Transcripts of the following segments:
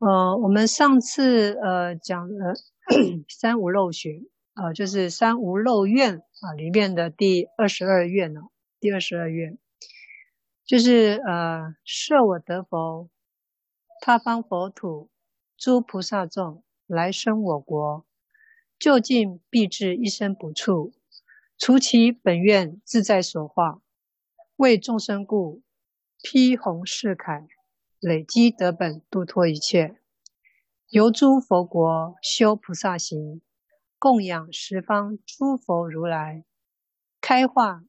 呃，我们上次呃讲了 三无漏学，呃，就是三无漏愿啊里面的第二十二愿呢，第二十二愿。就是呃设我得佛，他方佛土，诸菩萨众来生我国，就近必至一生补处，除其本愿自在所化，为众生故，披红饰铠，累积德本，度脱一切。由诸佛国，修菩萨行，供养十方诸佛如来，开化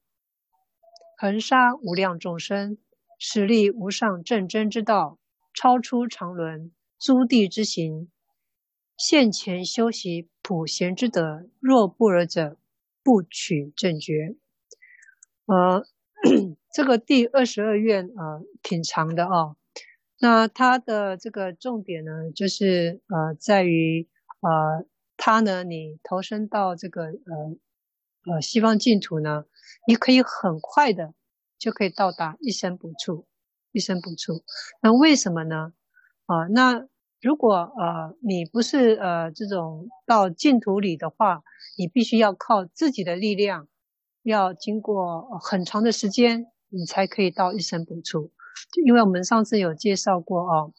恒沙无量众生，使立无上正真之道，超出常伦诸地之行，现前修习普贤之德，若不尔者，不取正觉。呃。这个第二十二愿呃挺长的哦，那它的这个重点呢，就是呃在于呃它呢，你投身到这个呃呃西方净土呢，你可以很快的就可以到达一生补处，一生补处。那为什么呢？啊、那如果呃你不是呃这种到净土里的话，你必须要靠自己的力量。要经过很长的时间，你才可以到一生补处。因为我们上次有介绍过哦，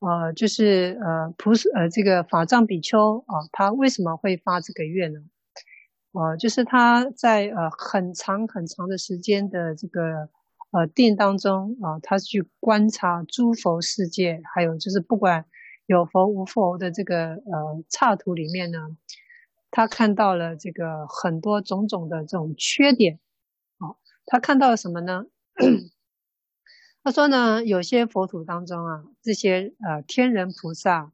呃，就是呃菩萨呃这个法藏比丘啊、他为什么会发这个愿呢？呃，就是他在呃很长很长的时间的这个呃定当中啊、他去观察诸佛世界，还有就是不管有佛无佛的这个呃刹土里面呢。他看到了这个很多种种的这种缺点，哦，他看到了什么呢？他说呢，有些佛土当中啊，这些呃天人菩萨，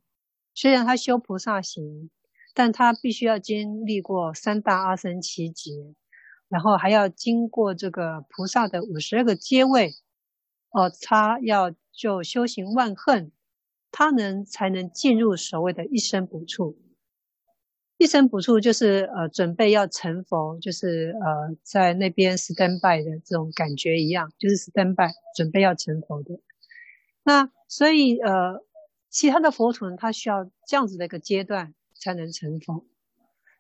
虽然他修菩萨行，但他必须要经历过三大阿僧祇劫，然后还要经过这个菩萨的五十二个阶位，哦，他要就修行万恨，他能才能进入所谓的一生不处。一生补处就是呃准备要成佛，就是呃在那边 stand by 的这种感觉一样，就是 stand by 准备要成佛的。那所以呃其他的佛土呢，它需要这样子的一个阶段才能成佛。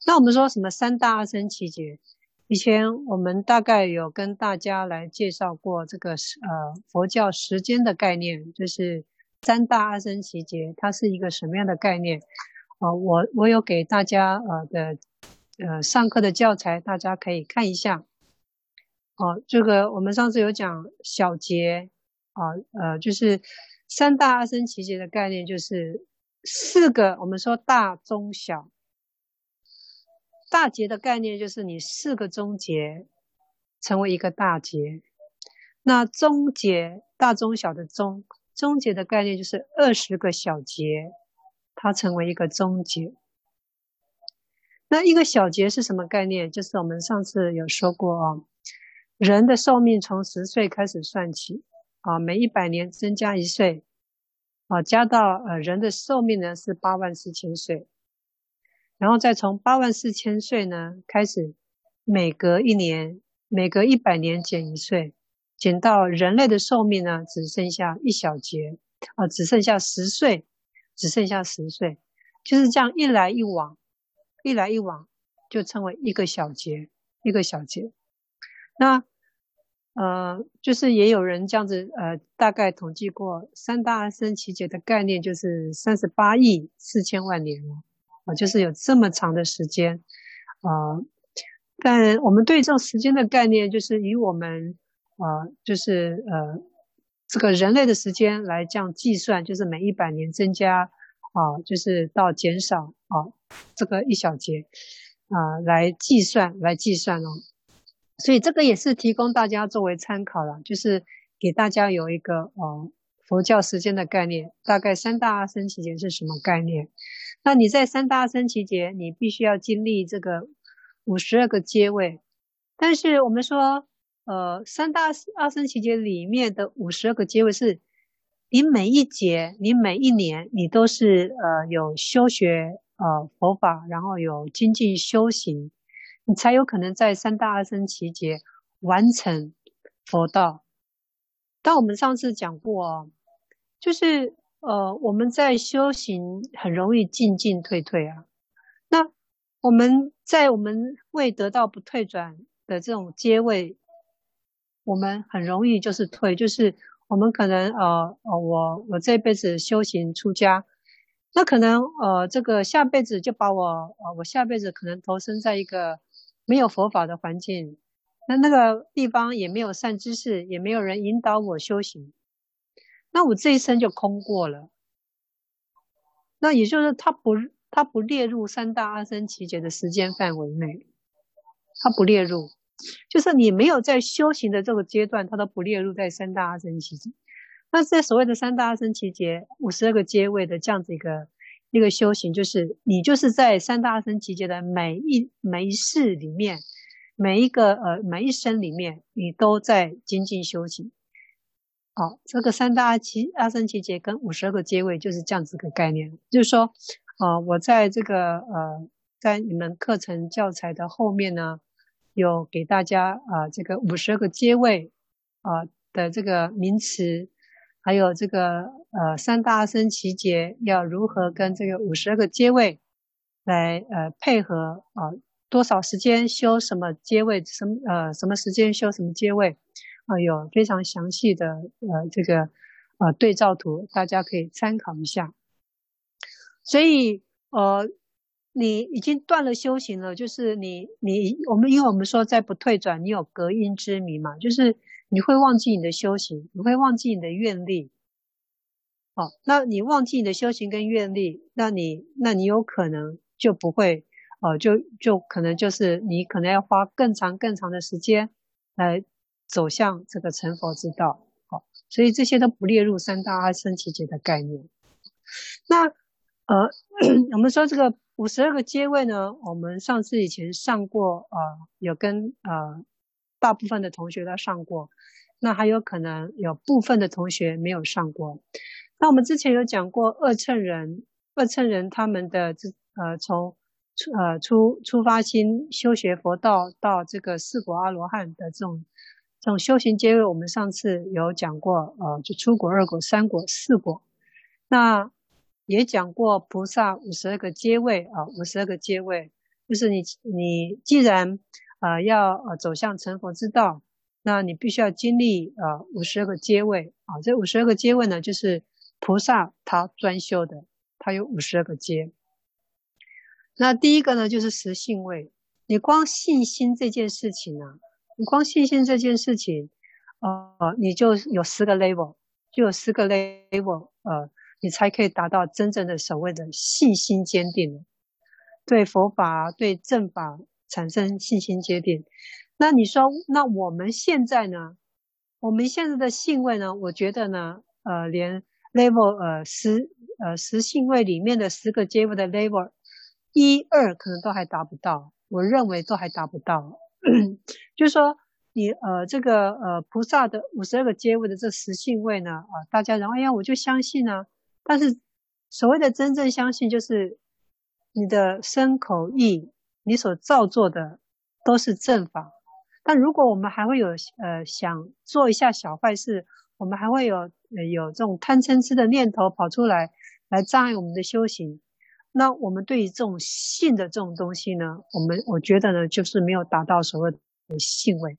那我们说什么三大阿僧只劫？以前我们大概有跟大家来介绍过这个呃佛教时间的概念，就是三大阿僧只劫，它是一个什么样的概念？啊、我我有给大家呃的呃上课的教材，大家可以看一下。哦、这个我们上次有讲小节啊，呃，就是三大阿僧只劫的概念，就是四个我们说大中小。大节的概念就是你四个中节成为一个大节，那中节大中小的中中节的概念就是二十个小节。它成为一个终结，那一个小节是什么概念？就是我们上次有说过哦，人的寿命从十岁开始算起啊，每一百年增加一岁啊，加到呃人的寿命呢是八万四千岁，然后再从八万四千岁呢开始，每隔一年，每隔一百年减一岁，减到人类的寿命呢只剩下一小节啊，只剩下十岁。只剩下十岁，就是这样一来一往，一来一往，就称为一个小节，一个小节。那呃，就是也有人这样子呃，大概统计过三大阿僧只劫的概念，就是三十八亿四千万年了啊、呃，就是有这么长的时间啊、呃。但我们对这种时间的概念，就是以我们呃，就是呃。这个人类的时间来这样计算，就是每一百年增加啊，就是到减少啊，这个一小节啊来计算来计算哦。所以这个也是提供大家作为参考了，就是给大家有一个哦佛教时间的概念，大概三大阿僧只劫是什么概念？那你在三大阿僧只劫，你必须要经历这个五十二个阶位，但是我们说。呃，三大阿僧只劫里面的五十二个阶位是，你每一劫，你每一年，你都是呃有修学呃佛法，然后有精进修行，你才有可能在三大阿僧只劫完成佛道。但我们上次讲过哦，就是呃，我们在修行很容易进进退退啊。那我们在我们未得到不退转的这种阶位，我们很容易就是退，就是我们可能呃呃，我我这辈子修行出家，那可能呃这个下辈子就把我呃我下辈子可能投身在一个没有佛法的环境，那那个地方也没有善知识，也没有人引导我修行。那我这一生就空过了，那也就是他不他不列入三大阿僧只劫的时间范围内，他不列入，就是你没有在修行的这个阶段，它都不列入在三大阿僧只劫。那在所谓的三大阿僧祇劫五十二个阶位的这样子一个一个修行，就是你就是在三大阿僧祇劫的每一每一世里面，每一个呃每一生里面，你都在精进修行。哦，这个三大阿七阿僧祇劫跟五十二个阶位就是这样子个概念，就是说，呃，我在这个呃，在你们课程教材的后面呢，有给大家啊、这个五十二个阶位啊、的这个名词，还有这个呃三大阿僧只劫要如何跟这个五十二个阶位来呃配合啊、多少时间修什么阶位，什么呃什么时间修什么阶位。啊，有非常详细的呃这个呃对照图，大家可以参考一下。所以呃，你已经断了修行了，就是你你我们因为我们说在不退转，你有隔阴之迷嘛，就是你会忘记你的修行，你会忘记你的愿力。哦，那你忘记你的修行跟愿力，那你那你有可能就不会哦、呃，就就可能就是你可能要花更长更长的时间来。走向这个成佛之道，好，所以这些都不列入三大阿僧祇劫的概念。那呃，我们说这个五十二个阶位呢，我们上次以前上过，呃，有跟呃大部分的同学都上过，那还有可能有部分的同学没有上过。那我们之前有讲过二乘人，二乘人他们的这呃从出呃出出发心修学佛道到这个四果阿罗汉的这种。这种修行阶位，我们上次有讲过，呃，就初果、二果、三果、四果。那也讲过菩萨五十二个阶位啊，五十二个阶位，就是你你既然呃要呃走向成佛之道，那你必须要经历呃五十二个阶位啊。这五十二个阶位呢，就是菩萨他专修的，他有五十二个阶。那第一个呢，就是实性位。你光信心这件事情呢、啊。你光信心这件事情，呃，你就有十个 level，就有十个 level，呃，你才可以达到真正的所谓的信心坚定，对佛法、对正法产生信心坚定。那你说，那我们现在呢？我们现在的信位呢？我觉得呢，呃，连 level 呃十呃十信位里面的十个阶位的 level 一二可能都还达不到，我认为都还达不到。就是说你呃这个呃菩萨的五十二个阶位的这十性位呢啊、大家然后哎呀我就相信呢、但是所谓的真正相信就是你的身口意你所造作的都是正法，但如果我们还会有呃想做一下小坏事，我们还会有呃有这种贪嗔痴的念头跑出来来障碍我们的修行。那我们对于这种信的这种东西呢，我们我觉得呢，就是没有达到所谓的信位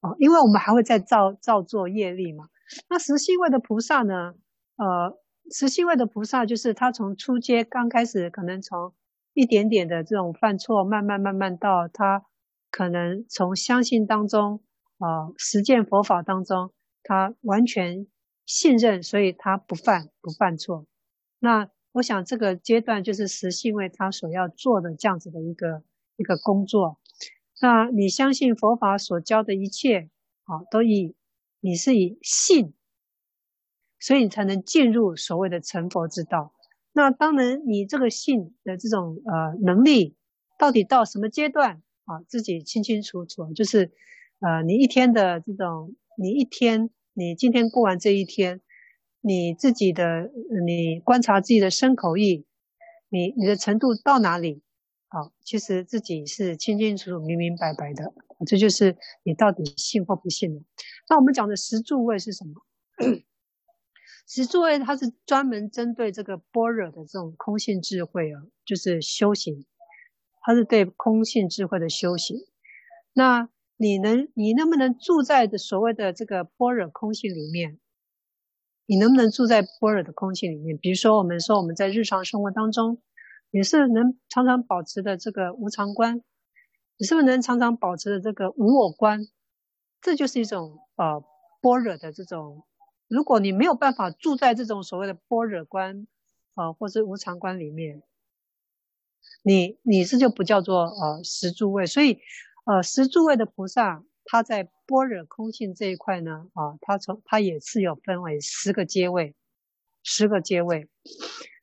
啊，因为我们还会再造造作业力嘛。那实信位的菩萨呢，呃，实信位的菩萨就是他从初阶刚开始，可能从一点点的这种犯错，慢慢慢慢到他可能从相信当中啊，实践佛法当中，他完全信任，所以他不犯不犯错。那我想这个阶段就是实信位他所要做的这样子的一个一个工作。那你相信佛法所教的一切，啊，都以你是以信，所以你才能进入所谓的成佛之道。那当然，你这个信的这种呃能力，到底到什么阶段啊？自己清清楚楚。就是呃，你一天的这种，你一天，你今天过完这一天。你自己的，你观察自己的身口意，你你的程度到哪里？啊，其实自己是清清楚楚、明明白白的。这就是你到底信或不信了。那我们讲的十住位是什么？十住位它是专门针对这个般若的这种空性智慧啊，就是修行，它是对空性智慧的修行。那你能，你能不能住在的所谓的这个般若空性里面？你能不能住在般若的空性里面？比如说，我们说我们在日常生活当中，也是能常常保持的这个无常观，你是不是能常常保持的这个无我观？这就是一种呃般若的这种。如果你没有办法住在这种所谓的般若观啊、或是无常观里面，你你是就不叫做呃十住位。所以呃十住位的菩萨，他在般若空性这一块呢啊，他从他也是有分为十个阶位，十个阶位。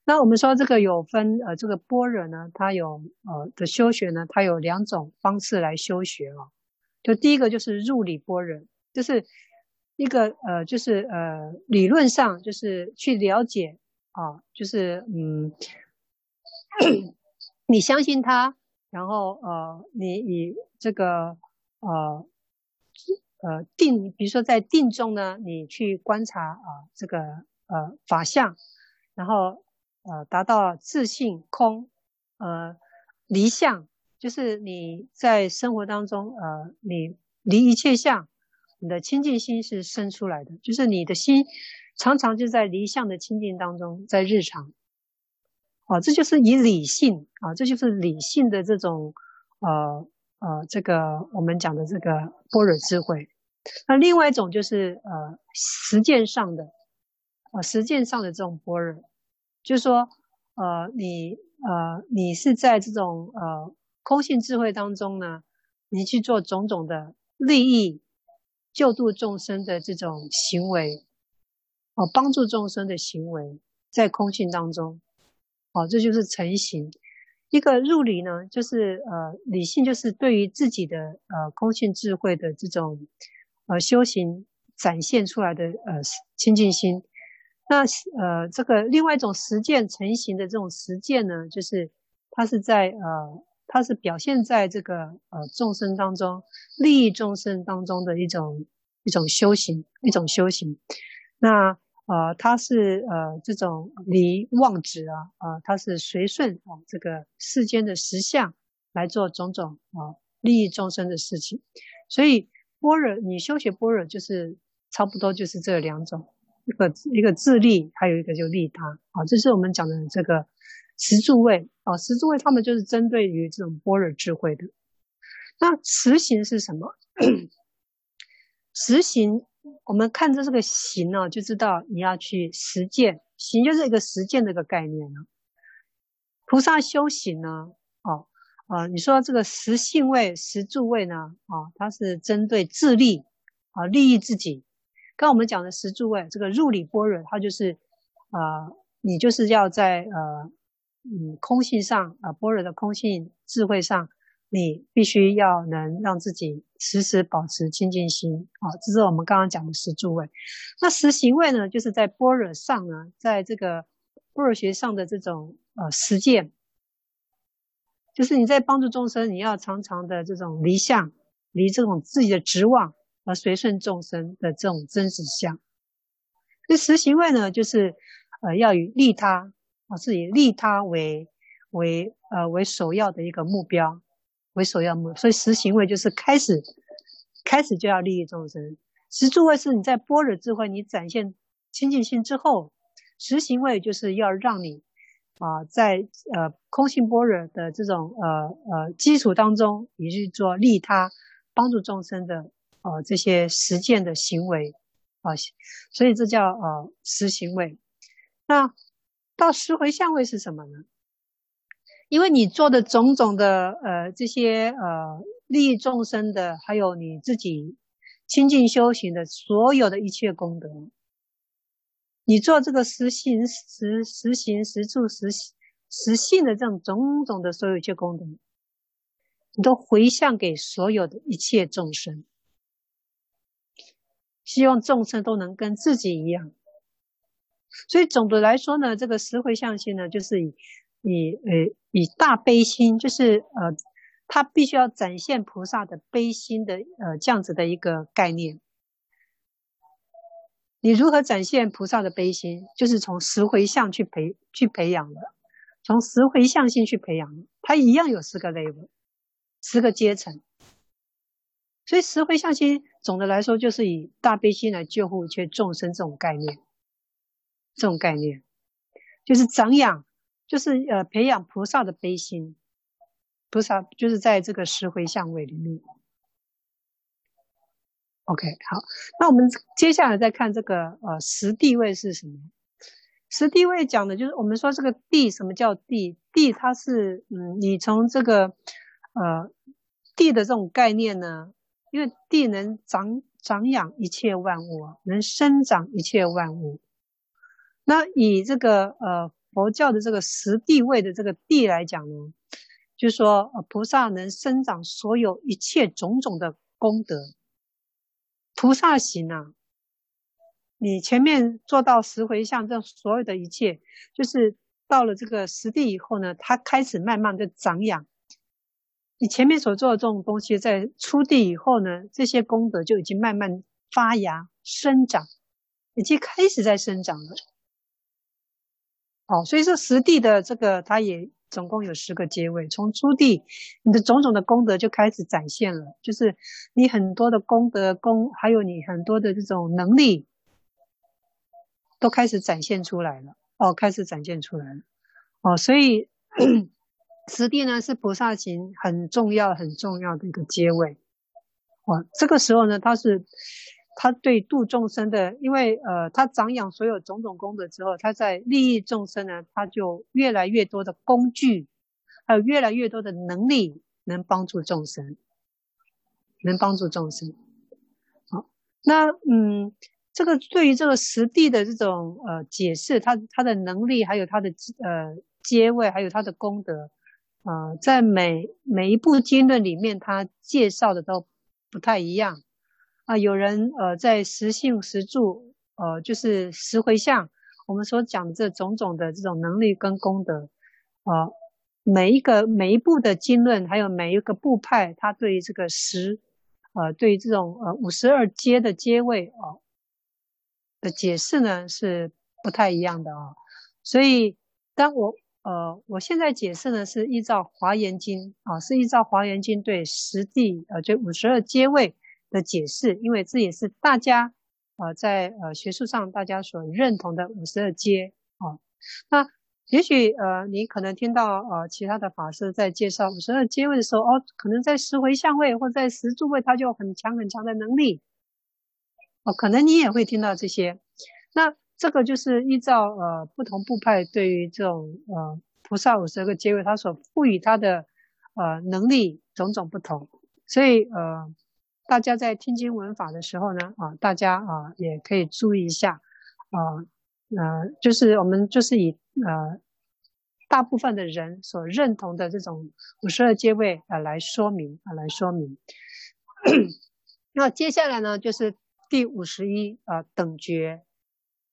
那我们说这个有分呃这个般若呢，它有呃的修学呢，它有两种方式来修学啊。就第一个就是入理般若，就是。一个呃，就是呃，理论上就是去了解啊，就是嗯，你相信他，然后呃，你以这个呃呃定，比如说在定中呢，你去观察啊这个呃法相，然后呃达到自信空呃离相，就是你在生活当中呃你离一切相。你的清净心是生出来的，就是你的心常常就在离相的清净当中，在日常，啊，这就是以理性啊，这就是理性的这种呃呃，这个我们讲的这个般若智慧。那另外一种就是呃实践上的，呃实践上的这种般若，就是说呃你呃你是在这种呃空性智慧当中呢，你去做种种的利益。救度众生的这种行为，哦，帮助众生的行为，在空性当中，哦，这就是成行。一个入理呢，就是呃，理性就是对于自己的呃空性智慧的这种呃修行展现出来的呃清净心。那呃，这个另外一种实践成行的这种实践呢，就是它是在呃。它是表现在这个呃众生当中，利益众生当中的一种一种修行，一种修行。那呃，它是呃这种离妄执啊，呃，它是随顺啊这个世间的实相来做种种啊利益众生的事情。所以般若，你修学般若就是差不多就是这两种，一个一个自利，还有一个就利他啊，这是我们讲的这个。十住位啊，十住位他们就是针对于这种般若智慧的。那实行是什么？实行，我们看着这个行呢，就知道你要去实践。行就是一个实践这个概念呢。菩萨修行呢，哦，啊，你说这个实性位、实住位呢，啊，它是针对自利啊，利益自己。刚我们讲的十住位，这个入理般若，它就是啊，你就是要在呃。嗯，空性上啊，般若的空性智慧上，你必须要能让自己时时保持清净心啊。这是我们刚刚讲的十住位。那十行位呢，就是在般若上呢，在这个般若学上的这种呃实践，就是你在帮助众生，你要常常的这种离相，离这种自己的执妄而随顺众生的这种真实相。那十行位呢，就是呃要与利他。啊，是以利他为为呃为首要的一个目标，为首要目，所以实行为就是开始开始就要利益众生。实住位是你在般若智慧你展现清净心之后，实行为就是要让你啊、在呃空性般若的这种呃呃基础当中，你去做利他帮助众生的呃这些实践的行为啊、所以这叫呃实行为。那到十回向位是什么呢？因为你做的种种的呃这些呃利益众生的，还有你自己清净修行的所有的一切功德，你做这个实行实实行实住实实性的这种种种的所有一切功德，你都回向给所有的一切众生，希望众生都能跟自己一样。所以总的来说呢，这个十回向心呢，就是以以呃以大悲心，就是呃，他必须要展现菩萨的悲心的呃这样子的一个概念。你如何展现菩萨的悲心？就是从十回向去培去培养的，从十回向心去培养的，它一样有十个 level，十个阶层。所以十回向心总的来说就是以大悲心来救护一切众生这种概念，这种概念就是长养，就是呃培养菩萨的悲心。菩萨就是在这个十回向位里面。OK，好，那我们接下来再看这个呃十地位是什么？十地位讲的就是我们说这个地，什么叫地？地它是嗯，你从这个呃地的这种概念呢，因为地能长长养一切万物，能生长一切万物。那以这个呃佛教的这个十地位的这个地来讲呢，就说呃菩萨能生长所有一切种种的功德。菩萨行啊，你前面做到十回向，这所有的一切，就是到了这个十地以后呢，它开始慢慢的长养。你前面所做的这种东西，在初地以后呢，这些功德就已经慢慢发芽生长，已经开始在生长了。哦，所以说十地的这个，它也。总共有十个阶位，从初地，你的种种的功德就开始展现了，就是你很多的功德功，还有你很多的这种能力，都开始展现出来了。哦，开始展现出来了。哦，所以十地呢是菩萨行很重要很重要的一个阶位。哦，这个时候呢，它是。他对度众生的，因为呃，他长养所有种种功德之后，他在利益众生呢，他就越来越多的工具，还有越来越多的能力，能帮助众生，能帮助众生。好，那嗯，这个对于这个实地的这种呃解释，他他的能力，还有他的呃阶位，还有他的功德，呃，在每每一部经论里面，他介绍的都不太一样。啊，有人呃，在十信十住，呃，就是十回向，我们所讲的这种种的这种能力跟功德，啊、呃，每一个每一部的经论，还有每一个部派，它对于这个十，呃，对于这种呃五十二阶的阶位啊、的解释呢，是不太一样的啊。所以，当我呃，我现在解释呢，是依照华严经啊，是依照华严经对十地呃，就五十二阶位。的解释，因为这也是大家呃在呃学术上大家所认同的五十二阶啊。那也许呃你可能听到呃其他的法师在介绍五十二阶位的时候，哦，可能在十回向位或在十住位，他就有很强很强的能力哦，可能你也会听到这些。那这个就是依照呃不同部派对于这种呃菩萨五十二个阶位，他所赋予他的呃能力种种不同，所以呃。大家在听经闻法的时候呢，啊，大家啊也可以注意一下，啊，呃，就是我们就是以呃大部分的人所认同的这种五十二阶位啊来说明啊来说明。那接下来呢，就是第五十一啊等觉。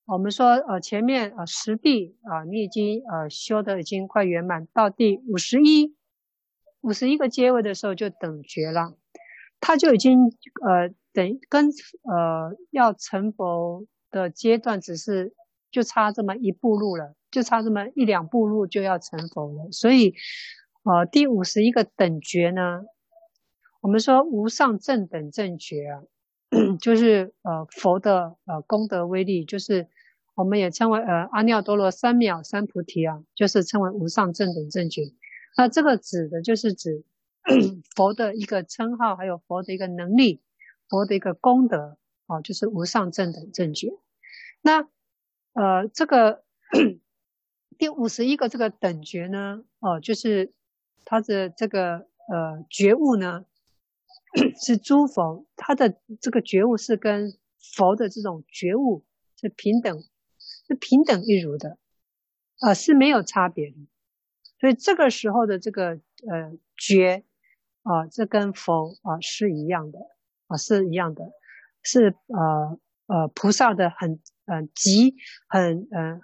我们说呃前面啊十地啊你已经呃修的已经快圆满，到第五十一五十一个阶位的时候就等觉了。他就已经呃等跟呃要成佛的阶段，只是就差这么一步路了，就差这么一两步路就要成佛了。所以，呃，第五十一个等觉呢，我们说无上正等正觉啊，就是呃佛的呃功德威力，就是我们也称为呃阿耨多罗三藐三菩提啊，就是称为无上正等正觉。那这个指的就是指。佛的一个称号，还有佛的一个能力，佛的一个功德，哦，就是无上正等正觉。那呃，这个 第五十一个这个等觉呢，哦，就是他的这个呃觉悟呢，是诸佛他的这个觉悟是跟佛的这种觉悟是平等，是平等一如的，啊、呃，是没有差别的。所以这个时候的这个呃觉。啊，这跟佛啊是一样的啊，是一样的，是呃呃菩萨的很呃极很呃，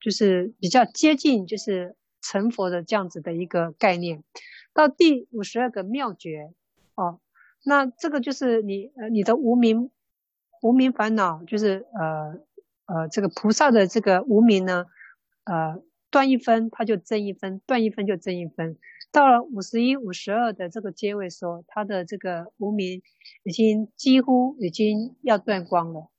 就是比较接近，就是成佛的这样子的一个概念。到第五十二个妙觉哦，那这个就是你呃你的无明无明烦恼就是呃呃这个菩萨的这个无明呢，呃断一分他就增一分，断一分就增一分。到了五十一、五十二的这个阶位时候，他的这个无明已经几乎已经要断光了，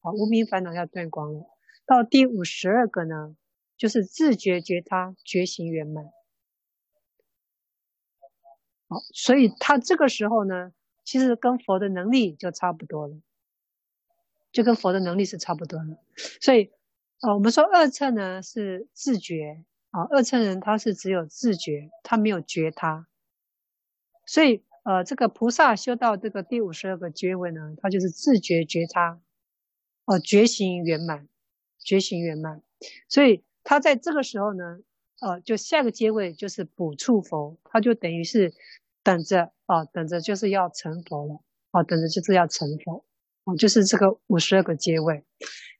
啊，无明烦恼要断光了。到第五十二个呢，就是自觉觉他觉醒圆满。好，所以他这个时候呢，其实跟佛的能力就差不多了，就跟佛的能力是差不多的。所以，啊，我们说二乘呢是自觉。啊，二乘人他是只有自觉，他没有觉他，所以呃，这个菩萨修到这个第五十二个阶位呢，他就是自觉觉他，哦、觉行圆满，觉行圆满，所以他在这个时候呢，呃，就下个阶位就是补处佛，他就等于是等着啊、等着就是要成佛了，啊、等着就是要成佛，哦、呃，就是这个五十二个阶位，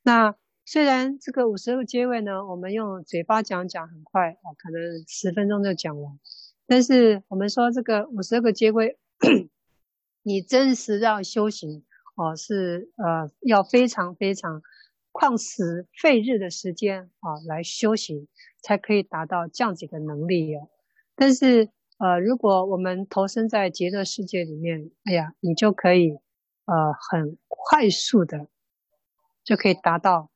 那。虽然这个五十二个阶位呢，我们用嘴巴讲讲很快啊，可能十分钟就讲完。但是我们说这个五十二个阶位，你真实要修行哦，是呃要非常非常旷时费日的时间啊来修行，才可以达到这样子的能力哦。但是呃，如果我们投身在极乐世界里面，哎呀，你就可以呃很快速的就可以达到。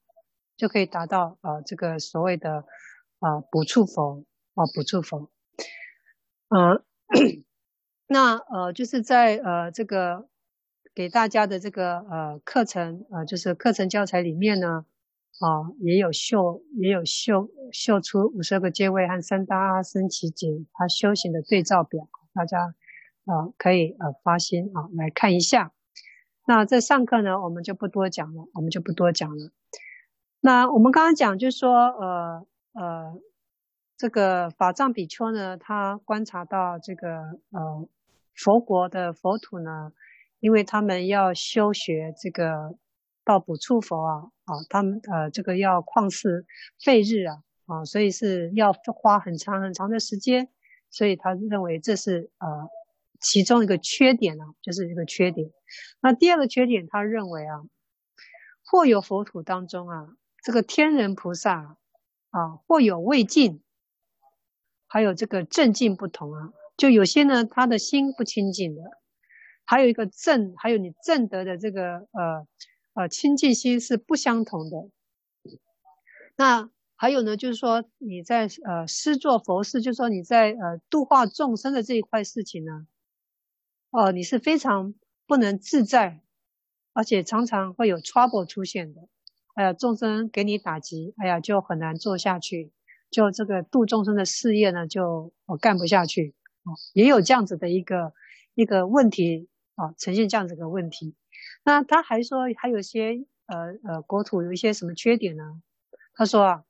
就可以达到呃这个所谓的呃补处佛啊补处佛，呃那呃就是在呃这个给大家的这个呃课程呃就是课程教材里面呢啊、也有秀也有秀秀出五十二个阶位和三大阿僧只劫他修行的对照表，大家啊、可以呃发心啊来看一下。那这上课呢我们就不多讲了，我们就不多讲了。那我们刚刚讲，就是说，呃呃，这个法藏比丘呢，他观察到这个呃佛国的佛土呢，因为他们要修学这个到补处佛啊啊，他们呃这个要旷世废日啊啊，所以是要花很长很长的时间，所以他认为这是呃其中一个缺点啊，就是一个缺点。那第二个缺点，他认为啊，或有佛土当中啊。这个天人菩萨啊，或有未尽，还有这个正净不同啊。就有些呢，他的心不清净的；还有一个正，还有你正德的这个呃呃清净心是不相同的。那还有呢，就是说你在呃施作佛事，就是说你在呃度化众生的这一块事情呢，哦、你是非常不能自在，而且常常会有 trouble 出现的。哎呀，众生给你打击，哎呀，就很难做下去，就这个度众生的事业呢，就我干不下去啊，也有这样子的一个一个问题啊，呈现这样子的问题。那他还说还有些呃呃国土有一些什么缺点呢？他说啊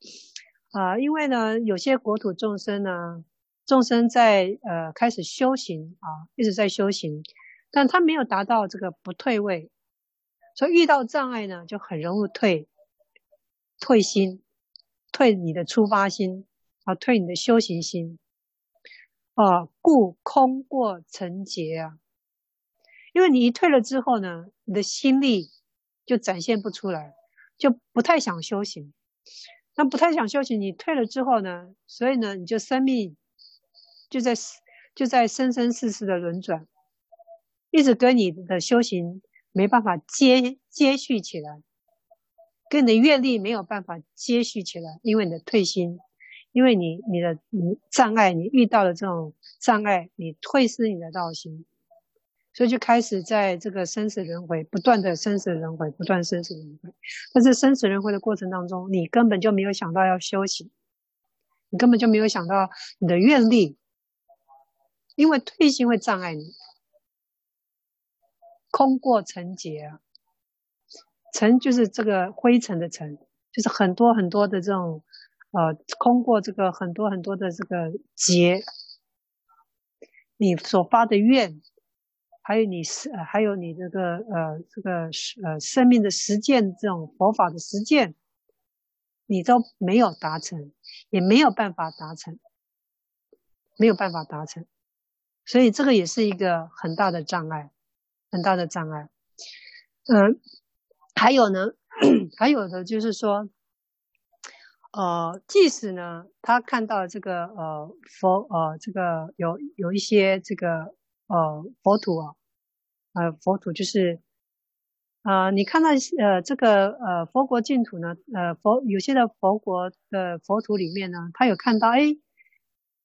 啊，因为呢有些国土众生呢，众生在呃开始修行啊，一直在修行，但他没有达到这个不退位，所以遇到障碍呢，就很容易退。退心，退你的出发心啊，退你的修行心啊，故空过成劫啊。因为你一退了之后呢，你的心力就展现不出来，就不太想修行。那不太想修行，你退了之后呢，所以呢，你就生命就在就在生生世世的轮转，一直跟你的修行没办法接接续起来。跟你的愿力没有办法接续起来，因为你的退心，因为你你的你障碍，你遇到了这种障碍，你退失你的道心，所以就开始在这个生死轮回，不断的生死轮回，不断生死轮回。但是生死轮回的过程当中，你根本就没有想到要修行，你根本就没有想到你的愿力，因为退心会障碍你，空过成劫。尘就是这个灰尘的尘，就是很多很多的这种，呃，通过这个很多很多的这个劫，你所发的愿，还有你是，还有你这个呃这个呃生命的实践，这种佛法的实践，你都没有达成，也没有办法达成，没有办法达成，所以这个也是一个很大的障碍，很大的障碍，嗯、还有呢，还有的就是说，呃，即使呢，他看到这个呃佛呃这个有有一些这个呃佛土啊，呃佛土就是，呃你看到呃这个呃佛国净土呢，呃佛有些的佛国的佛土里面呢，他有看到哎，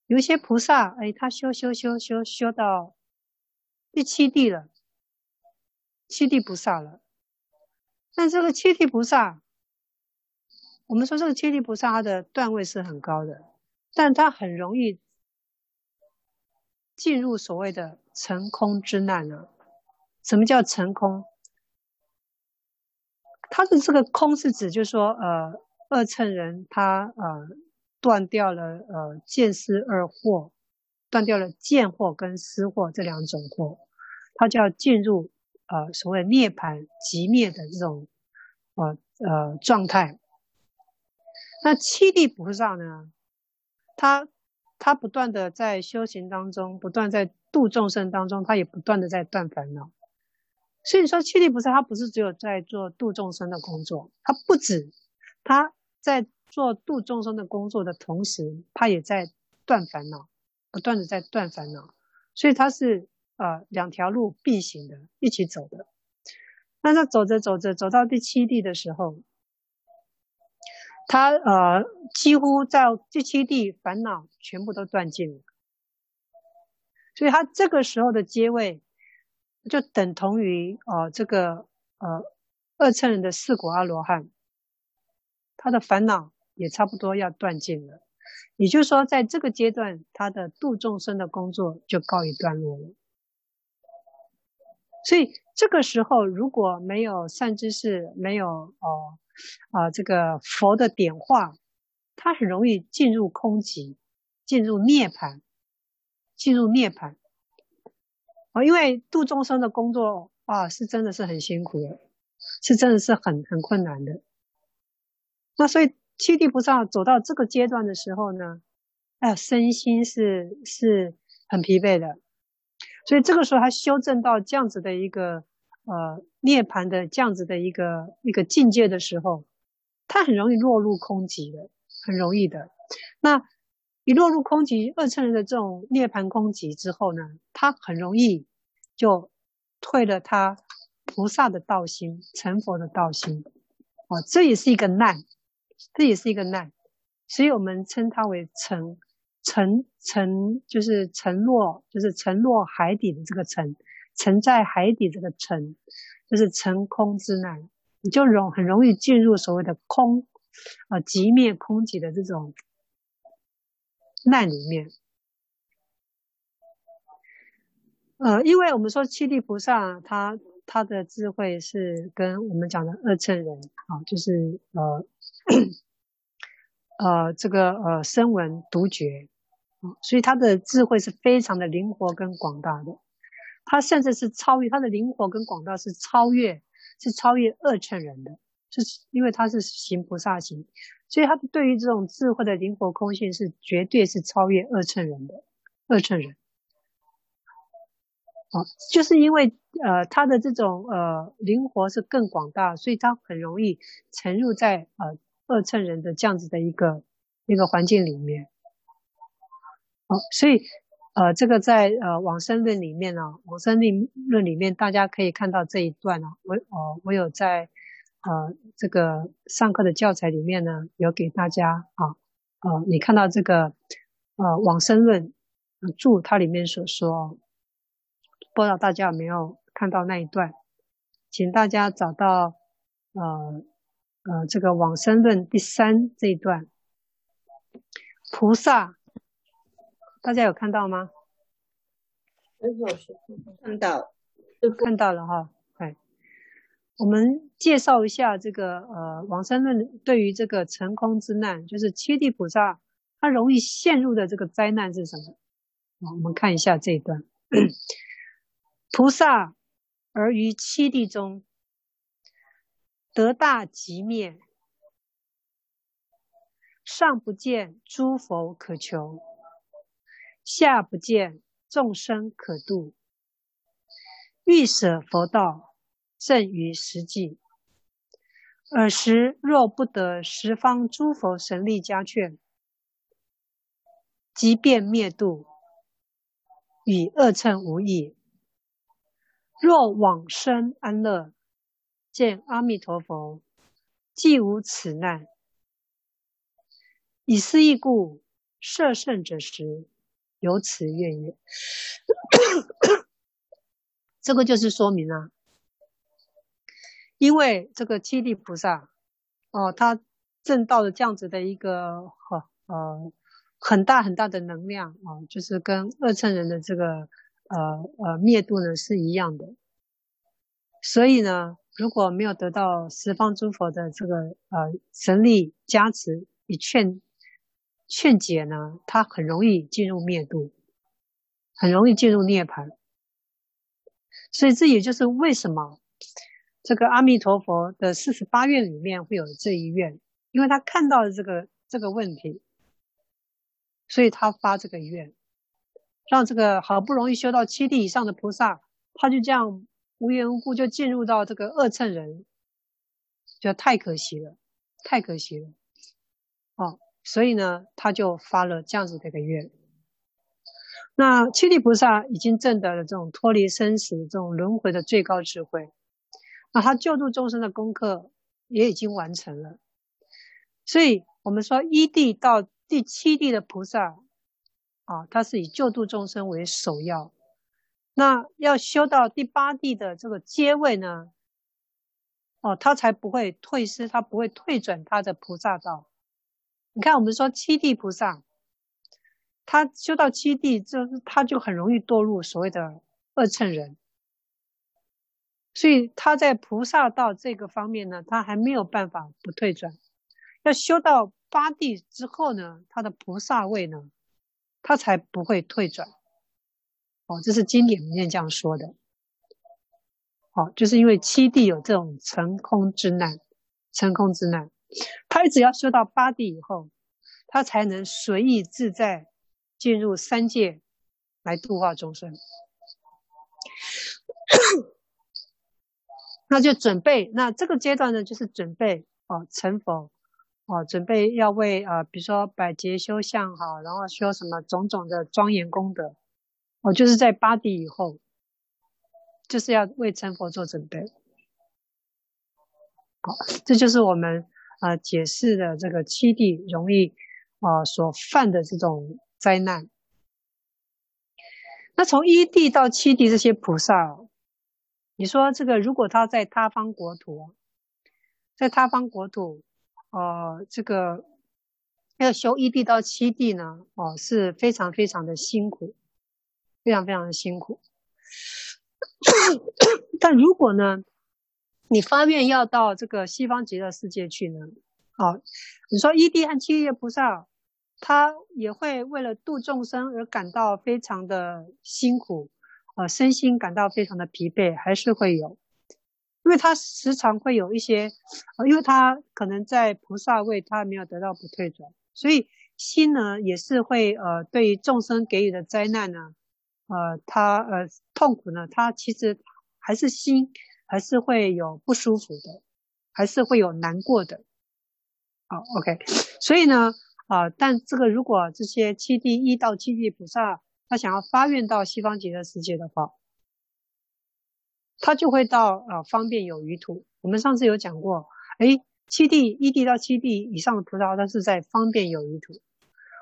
有一些菩萨哎，他修修修修修到第七地了，七地菩萨了。但这个七地菩萨，我们说这个七地菩萨他的段位是很高的，但他很容易进入所谓的成空之难呢。什么叫成空？他的这个空是指，就是说，呃，二乘人他呃断掉了呃见思二惑，断掉了见惑跟思惑这两种惑，他就要进入。呃，所谓涅槃寂灭的这种呃呃状态。那七地菩萨呢，他他不断的在修行当中，不断在度众生当中，他也不断的在断烦恼。所以说，七地菩萨他不是只有在做度众生的工作，他不止他在做度众生的工作的同时，他也在断烦恼，不断的在断烦恼。所以他是。呃，两条路并行的，一起走的。那他走着走着，走到第七地的时候，他呃，几乎在第七地烦恼全部都断尽了。所以他这个时候的阶位，就等同于呃这个呃二乘人的四果阿罗汉，他的烦恼也差不多要断尽了。也就是说，在这个阶段，他的度众生的工作就告一段落了。所以这个时候，如果没有善知识，没有哦啊、呃、这个佛的点化，他很容易进入空寂，进入涅槃，进入涅槃。哦，因为度众生的工作啊，是真的是很辛苦的，是真的是很很困难的。那所以七地菩萨走到这个阶段的时候呢，哎，身心是是很疲惫的。所以这个时候，他修正到这样子的一个呃涅槃的这样子的一个一个境界的时候，他很容易落入空寂的，很容易的。那一落入空寂，二乘人的这种涅槃空寂之后呢，他很容易就退了他菩萨的道心，成佛的道心。哦，这也是一个难，这也是一个难，所以我们称它为成。沉沉就是沉落，就是沉落海底的这个沉，沉在海底这个沉，就是成空之难，你就容很容易进入所谓的空，呃，寂灭空寂的这种难里面。呃，因为我们说七地菩萨他他的智慧是跟我们讲的二乘人啊，就是呃 呃这个呃声闻独觉。所以他的智慧是非常的灵活跟广大的，他甚至是超越他的灵活跟广大是超越是超越二乘人的，就是因为他是行菩萨行，所以他对于这种智慧的灵活空性是绝对是超越二乘人的二乘人。哦，就是因为呃他的这种呃灵活是更广大，所以他很容易沉入在呃二乘人的这样子的一个一个环境里面。所以，呃，这个在呃往生论里面呢、往生论论里面大家可以看到这一段啊，我哦我有在呃这个上课的教材里面呢，有给大家啊，呃你看到这个呃往生论注它里面所说，不知道大家有没有看到那一段，请大家找到呃呃这个往生论第三这一段，菩萨。大家有看到吗？看到，都看到了哈。哎，我们介绍一下这个呃往生论对于这个成空之难，就是七地菩萨他容易陷入的这个灾难是什么？我们看一下这一段：菩萨而于七地中得大寂灭，上不见诸佛可求。下不见众生可度，欲舍佛道，正于实际，尔时若不得十方诸佛神力加劝，即便灭度，与恶谶无异。若往生安乐，见阿弥陀佛，即无此难。以是义故，摄圣者时有此愿也。这个就是说明了，因为这个七地菩萨哦，他证到了这样子的一个哈呃很大很大的能量啊，就是跟二乘人的这个。呃呃，灭度呢是一样的，所以呢，如果没有得到十方诸佛的这个呃神力加持与劝劝解呢，他很容易进入灭度，很容易进入涅槃。所以这也就是为什么这个阿弥陀佛的四十八愿里面会有这一愿，因为他看到了这个这个问题，所以他发这个愿。让这个好不容易修到七地以上的菩萨，他就这样无缘无故就进入到这个恶谶人，就太可惜了，太可惜了，哦，所以呢，他就发了这样子的一个愿。那七地菩萨已经证得了这种脱离生死、这种轮回的最高智慧，那他救度众生的功课也已经完成了。所以我们说一地到第七地的菩萨。啊，他是以救度众生为首要，那要修到第八地的这个阶位呢，哦，他才不会退失，他不会退转他的菩萨道。你看，我们说七地菩萨，他修到七地，就他就很容易堕入所谓的二乘人，所以他在菩萨道这个方面呢，他还没有办法不退转。要修到八地之后呢，他的菩萨位呢，他才不会退转，哦，这是经典里面这样说的，哦，就是因为七地有这种成空之难，成空之难，他只要修到八地以后，他才能随意自在进入三界来度化众生，那就准备，那这个阶段呢，就是准备哦成佛。哦，准备要为啊、呃，比如说百劫修相哈，然后修什么种种的庄严功德，哦，就是在八地以后，就是要为成佛做准备。好，这就是我们啊、解释的这个七地容易啊、所犯的这种灾难。那从一地到七地这些菩萨，你说这个如果他在他方国土，在他方国土。呃，这个要修一地到七地呢，哦、是非常非常的辛苦，非常非常的辛苦。但如果呢，你发愿要到这个西方极乐世界去呢，啊、你说一地和七叶菩萨，他也会为了度众生而感到非常的辛苦，呃，身心感到非常的疲惫，还是会有。因为他时常会有一些，呃，因为他可能在菩萨位，他没有得到不退转，所以心呢也是会呃，对于众生给予的灾难呢，呃，他呃痛苦呢，他其实还是心还是会有不舒服的，还是会有难过的。好，OK，所以呢，啊、但这个如果这些七地一到七地菩萨，他想要发愿到西方极乐世界的话。他就会到呃方便有余土。我们上次有讲过，诶，七地一地到七地以上的菩萨，他是在方便有余土。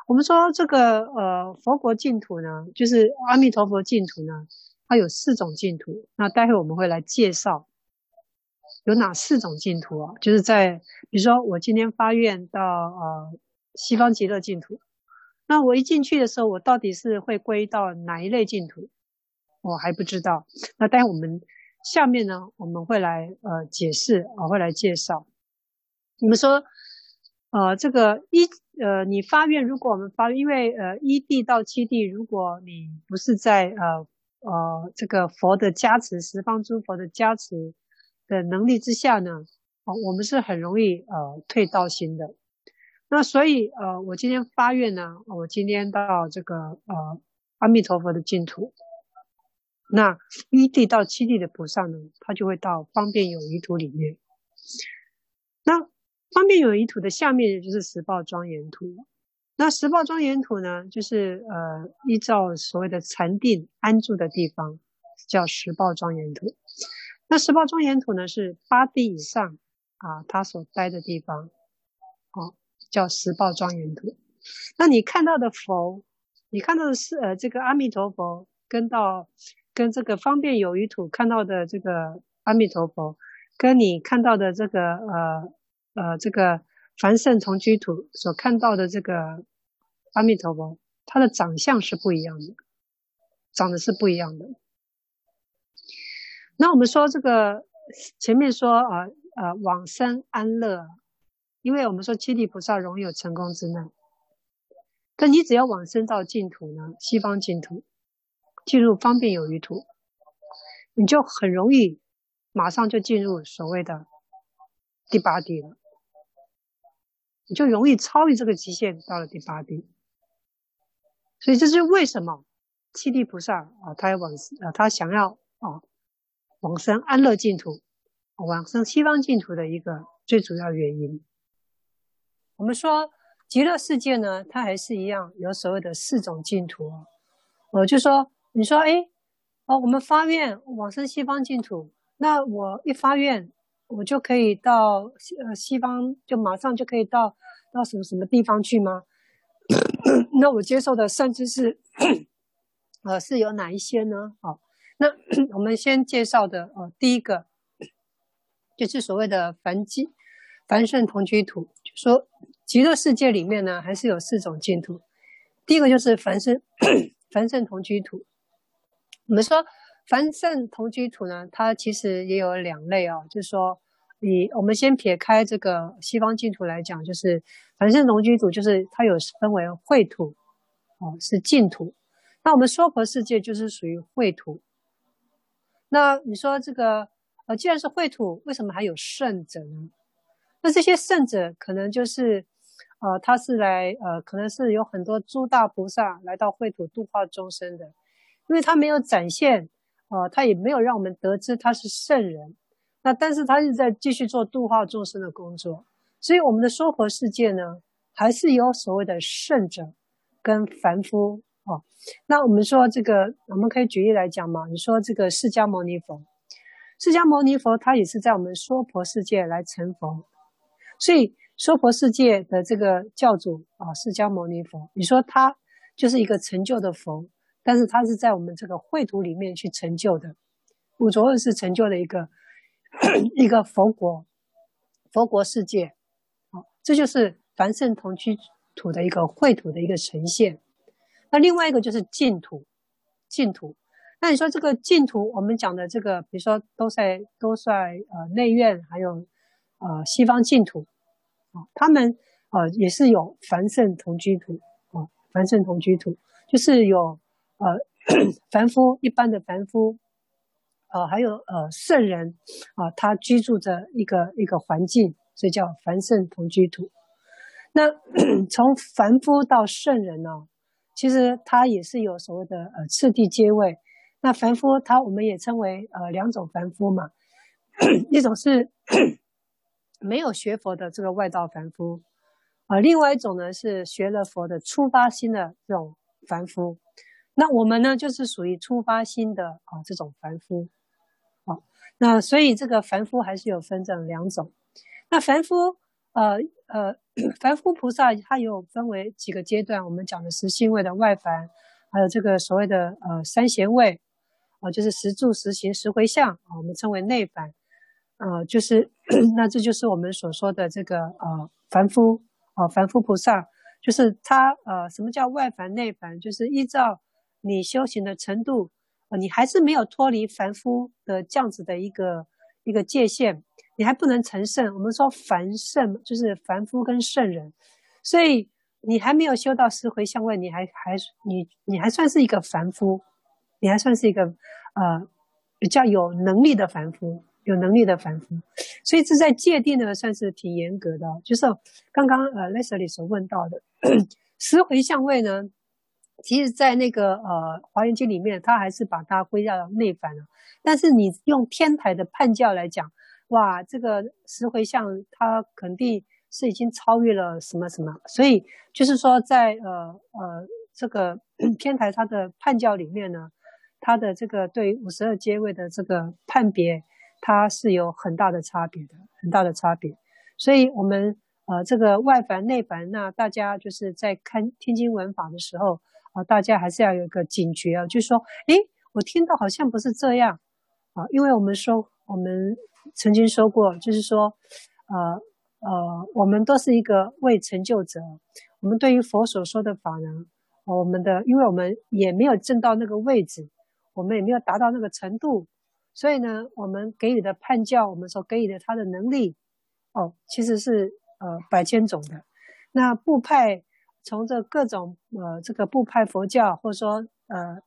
我们说这个呃佛国净土呢，就是阿弥陀佛净土呢，它有四种净土。那待会我们会来介绍有哪四种净土啊？就是在比如说我今天发愿到呃西方极乐净土，那我一进去的时候，我到底是会归到哪一类净土？我还不知道。那待会我们。下面呢，我们会来呃解释啊，会来介绍。你们说，呃，这个一呃，你发愿，如果我们发，因为呃一地到七地，如果你不是在呃呃这个佛的加持，十方诸佛的加持的能力之下呢，哦，我们是很容易呃退道心的。那所以呃，我今天发愿呢，我今天到这个呃阿弥陀佛的净土。那一地到七地的菩萨呢，他就会到方便有余土里面。那方便有余土的下面就是十报庄严土。那十报庄严土呢，就是呃依照所谓的禅定安住的地方，叫十报庄严土。那十报庄严土呢，是八地以上啊，他所待的地方，哦，叫十报庄严土。那你看到的佛，你看到的是呃这个阿弥陀佛，跟到跟这个方便有余土看到的这个阿弥陀佛，跟你看到的这个呃呃这个凡圣同居土所看到的这个阿弥陀佛，他的长相是不一样的，长得是不一样的。那我们说这个前面说啊呃，往生安乐，因为我们说七地菩萨容易有成功之难。但你只要往生到净土呢，西方净土，进入方便有余土，你就很容易马上就进入所谓的第八地了，你就容易超越这个极限，到了第八地。所以这是为什么七地菩萨啊，他要往啊，他想要啊往生安乐净土，往生西方净土的一个最主要原因。我们说。极乐世界呢，它还是一样有所谓的四种净土哦。我就说，你说，哎，哦，我们发愿往生西方净土，那我一发愿，我就可以到呃西方，就马上就可以到到什么什么地方去吗？那我接受的善知识，呃，是有哪一些呢？好，那我们先介绍的，呃，第一个就是所谓的凡基凡圣同居土，就说。极乐世界里面呢，还是有四种净土。第一个就是凡圣凡圣同居土。我们说凡圣同居土呢，它其实也有两类啊，就是说，以我们先撇开这个西方净土来讲，就是凡是农居土，就是它有分为秽土，哦，是净土。那我们娑婆世界就是属于秽土。那你说这个，呃，既然是秽土，为什么还有圣者呢？那这些圣者可能就是。呃，他是来，呃，可能是有很多诸大菩萨来到秽土度化众生的，因为他没有展现，呃，他也没有让我们得知他是圣人，那但是他是在继续做度化众生的工作，所以我们的娑婆世界呢，还是有所谓的圣者跟凡夫哦。那我们说这个，我们可以举例来讲嘛，你说这个释迦牟尼佛，释迦牟尼佛他也是在我们娑婆世界来成佛，所以。娑婆世界的这个教主啊，释迦牟尼佛，你说他就是一个成就的佛，但是他是在我们这个秽土里面去成就的，五浊恶世成就的一个 一个佛国，佛国世界，好，这就是凡圣同居土的一个秽土的一个呈现。那另外一个就是净土，净土。那你说这个净土，我们讲的这个，比如说都在都在呃内院，还有呃西方净土。啊，他们啊也是有凡圣同居土啊，凡圣同居土就是有呃 凡夫一般的凡夫，呃还有呃圣人啊，他居住着一个一个环境，所以叫凡圣同居土。那 从凡夫到圣人呢，其实他也是有所谓的呃次第阶位。那凡夫他我们也称为呃两种凡夫嘛，一种是。没有学佛的这个外道凡夫，啊，另外一种呢是学了佛的初发心的这种凡夫，那我们呢就是属于初发心的啊这种凡夫，那所以这个凡夫还是有分这两种。那凡夫，呃呃，凡夫菩萨他有分为几个阶段，我们讲的十信位的外凡，还有这个所谓的呃三贤位，啊，就是十住、十行、十回向，啊，我们称为内凡。呃，就是，那这就是我们所说的这个呃凡夫啊、呃，凡夫菩萨，就是他呃，什么叫外凡内凡？就是依照你修行的程度，你还是没有脱离凡夫的这样子的一个一个界限，你还不能成圣。我们说凡圣就是凡夫跟圣人，所以你还没有修到十回向位，你还还你你还算是一个凡夫，你还算是一个呃比较有能力的凡夫。有能力的凡夫，所以这在界定呢，算是挺严格的。就是刚刚呃，Leslie 所问到的 十回向位呢，其实在那个呃《华严经》里面，他还是把它归到内凡了。但是你用天台的判教来讲，哇，这个十回向它肯定是已经超越了什么什么，所以就是说在呃呃这个 天台它的判教里面呢，它的这个对五十二阶位的这个判别，它是有很大的差别的，很大的差别。所以我们呃这个外凡内凡，那大家就是在看天经文法的时候啊、大家还是要有一个警觉啊，就是说，诶，我听到好像不是这样啊，因为我们说我们。曾经说过，就是说，呃呃，我们都是一个未成就者。我们对于佛所说的法呢，我们的，因为我们也没有证到那个位置，我们也没有达到那个程度，所以呢，我们给予的判教，我们所给予的他的能力，哦，其实是呃百千种的。那部派从这各种呃这个部派佛教，或者说呃，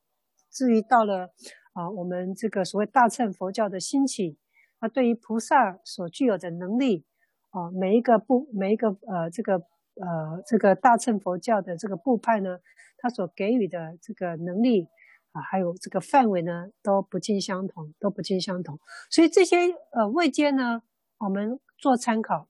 至于到了啊、我们这个所谓大乘佛教的兴起。那对于菩萨所具有的能力，啊，每一个部，每一个呃，这个呃，这个大乘佛教的这个部派呢，他所给予的这个能力啊，还有这个范围呢，都不尽相同，都不尽相同。所以这些呃位阶呢，我们做参考，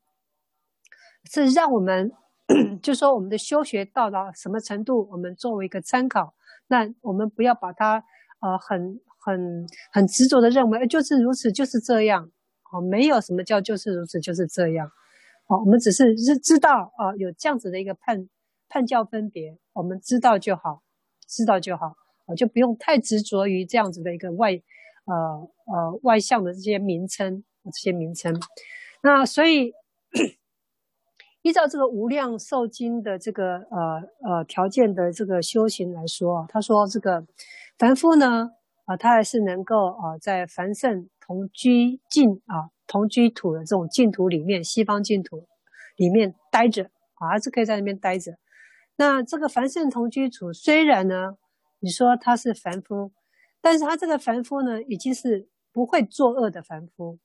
是让我们 就说我们的修学到了什么程度，我们作为一个参考。那我们不要把它呃很。很很执着的认为，就是如此，就是这样，哦，没有什么叫就是如此，就是这样，哦，我们只是知知道啊，有这样子的一个判判教分别，我们知道就好，知道就好，啊，就不用太执着于这样子的一个外，呃呃外向的这些名称，这些名称。那所以依照这个无量寿经的这个呃呃条件的这个修行来说，他说这个凡夫呢。啊，他还是能够啊，在凡圣同居净啊，同居土的这种净土里面，西方净土里面待着啊，还是可以在那边待着。那这个凡圣同居土虽然呢，你说他是凡夫，但是他这个凡夫呢，已经是不会作恶的凡夫，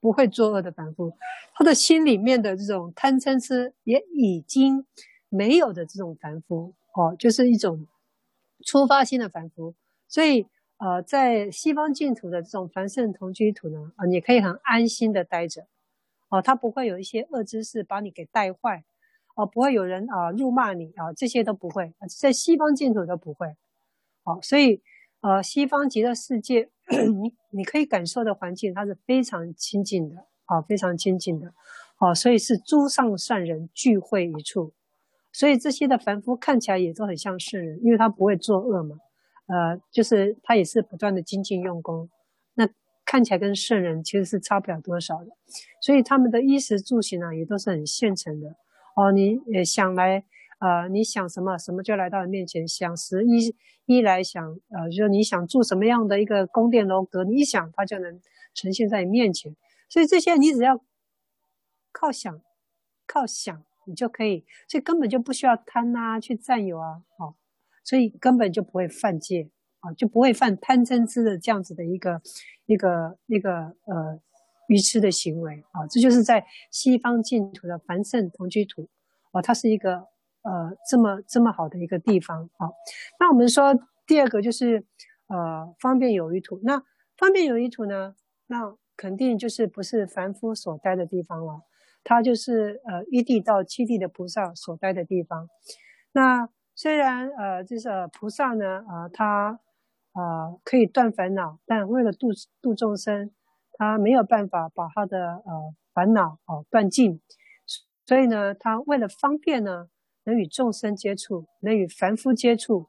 不会作恶的凡夫，他的心里面的这种贪嗔痴也已经没有的这种凡夫哦，就是一种出发心的凡夫。所以，呃，在西方净土的这种凡圣同居土呢，啊、你可以很安心的待着，哦、他不会有一些恶知识把你给带坏，哦、不会有人啊、辱骂你啊、这些都不会，在西方净土都不会，好、呃，所以，呃，西方极乐世界，你你可以感受的环境，它是非常清净的，啊、非常清净的，哦、所以是诸上善人聚会一处，所以这些的凡夫看起来也都很像圣人，因为他不会作恶嘛。呃，就是他也是不断的精进用功，那看起来跟圣人其实是差不了多少的，所以他们的衣食住行呢，也都是很现成的。哦，你也想来，呃，你想什么，什么就来到你面前。想时一一来想，呃，就你想住什么样的一个宫殿楼阁，你一想，它就能呈现在你面前。所以这些你只要靠想，靠想，你就可以，所以根本就不需要贪啊，去占有啊，哦。所以根本就不会犯戒啊，就不会犯贪嗔痴的这样子的一个一个一个呃愚痴的行为啊。这就是在西方净土的凡圣同居土啊，它是一个呃这么这么好的一个地方啊。那我们说第二个就是呃方便有余土。那方便有余土呢，那肯定就是不是凡夫所待的地方了，它就是呃一地到七地的菩萨所待的地方。那虽然呃，就是菩萨呢，呃，他呃可以断烦恼，但为了度度众生，他没有办法把他的呃烦恼哦断尽，所以呢，他为了方便呢，能与众生接触，能与凡夫接触，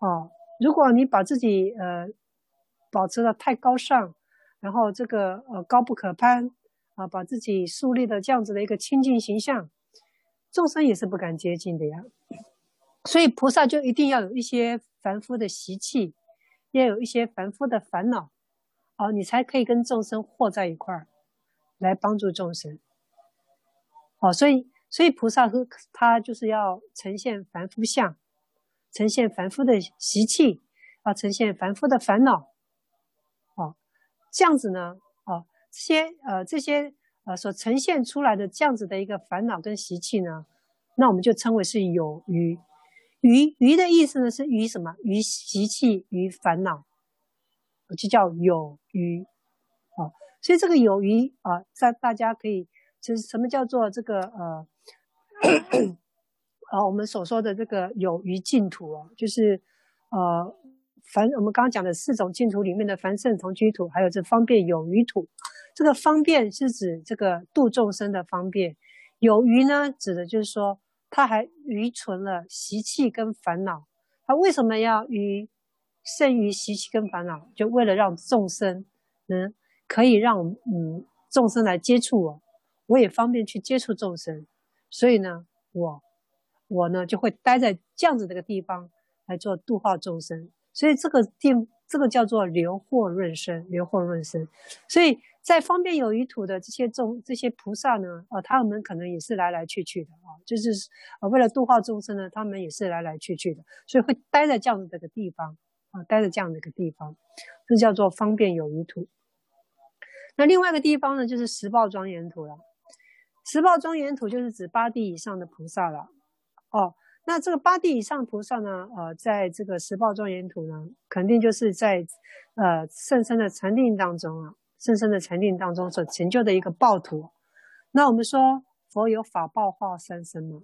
哦，如果你把自己呃保持的太高尚，然后这个呃高不可攀啊，把自己树立的这样子的一个清净形象，众生也是不敢接近的呀。所以菩萨就一定要有一些凡夫的习气，要有一些凡夫的烦恼，哦，你才可以跟众生和在一块儿，来帮助众生。哦，所以，所以菩萨和他就是要呈现凡夫相，呈现凡夫的习气，啊，呈现凡夫的烦恼。哦，这样子呢，哦，这些呃这些呃所呈现出来的这样子的一个烦恼跟习气呢，那我们就称为是有余。余余的意思呢，是余什么？余习气，余烦恼，就叫有余。哦，所以这个有余啊，在大家可以就是什么叫做这个呃，啊，我们所说的这个有余净土哦，就是呃，凡我们刚刚讲的四种净土里面的凡圣同居土，还有这方便有余土。这个方便是指这个度众生的方便，有余呢，指的就是说他还余存了习气跟烦恼。他为什么要余剩余习气跟烦恼？就为了让众生能可以让嗯众生来接触我，我也方便去接触众生。所以呢，我我呢就会待在这样子这个地方来做度化众生。所以这个地这个叫做流惑润生，流惑润生。所以。在方便有余土的这些众这些菩萨呢，啊，他们可能也是来来去去的啊，就是呃为了度化众生呢，他们也是来来去去的，所以会待在这样的这个地方啊，待在这样的一个地方，这叫做方便有余土。那另外一个地方呢，就是十报庄严土了。十报庄严土就是指八地以上的菩萨了。哦，那这个八地以上菩萨呢，呃，在这个十报庄严土呢，肯定就是在呃甚深的禅定当中啊。甚深的禅定当中所成就的一个报土，那我们说佛有法报化三身嘛，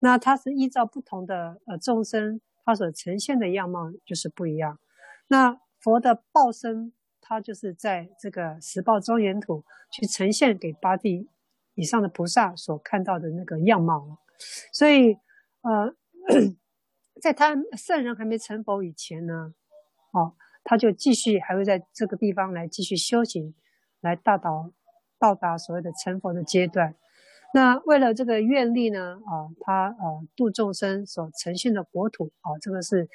那它是依照不同的呃众生，它所呈现的样貌就是不一样。那佛的报身，它就是在这个十报庄严土去呈现给八地以上的菩萨所看到的那个样貌。所以呃，在他圣人还没成佛以前呢，哦。他就继续还会在这个地方来继续修行，来到达到达所谓的成佛的阶段。那为了这个愿力呢，啊，他呃度众生所呈现的国土啊，这个是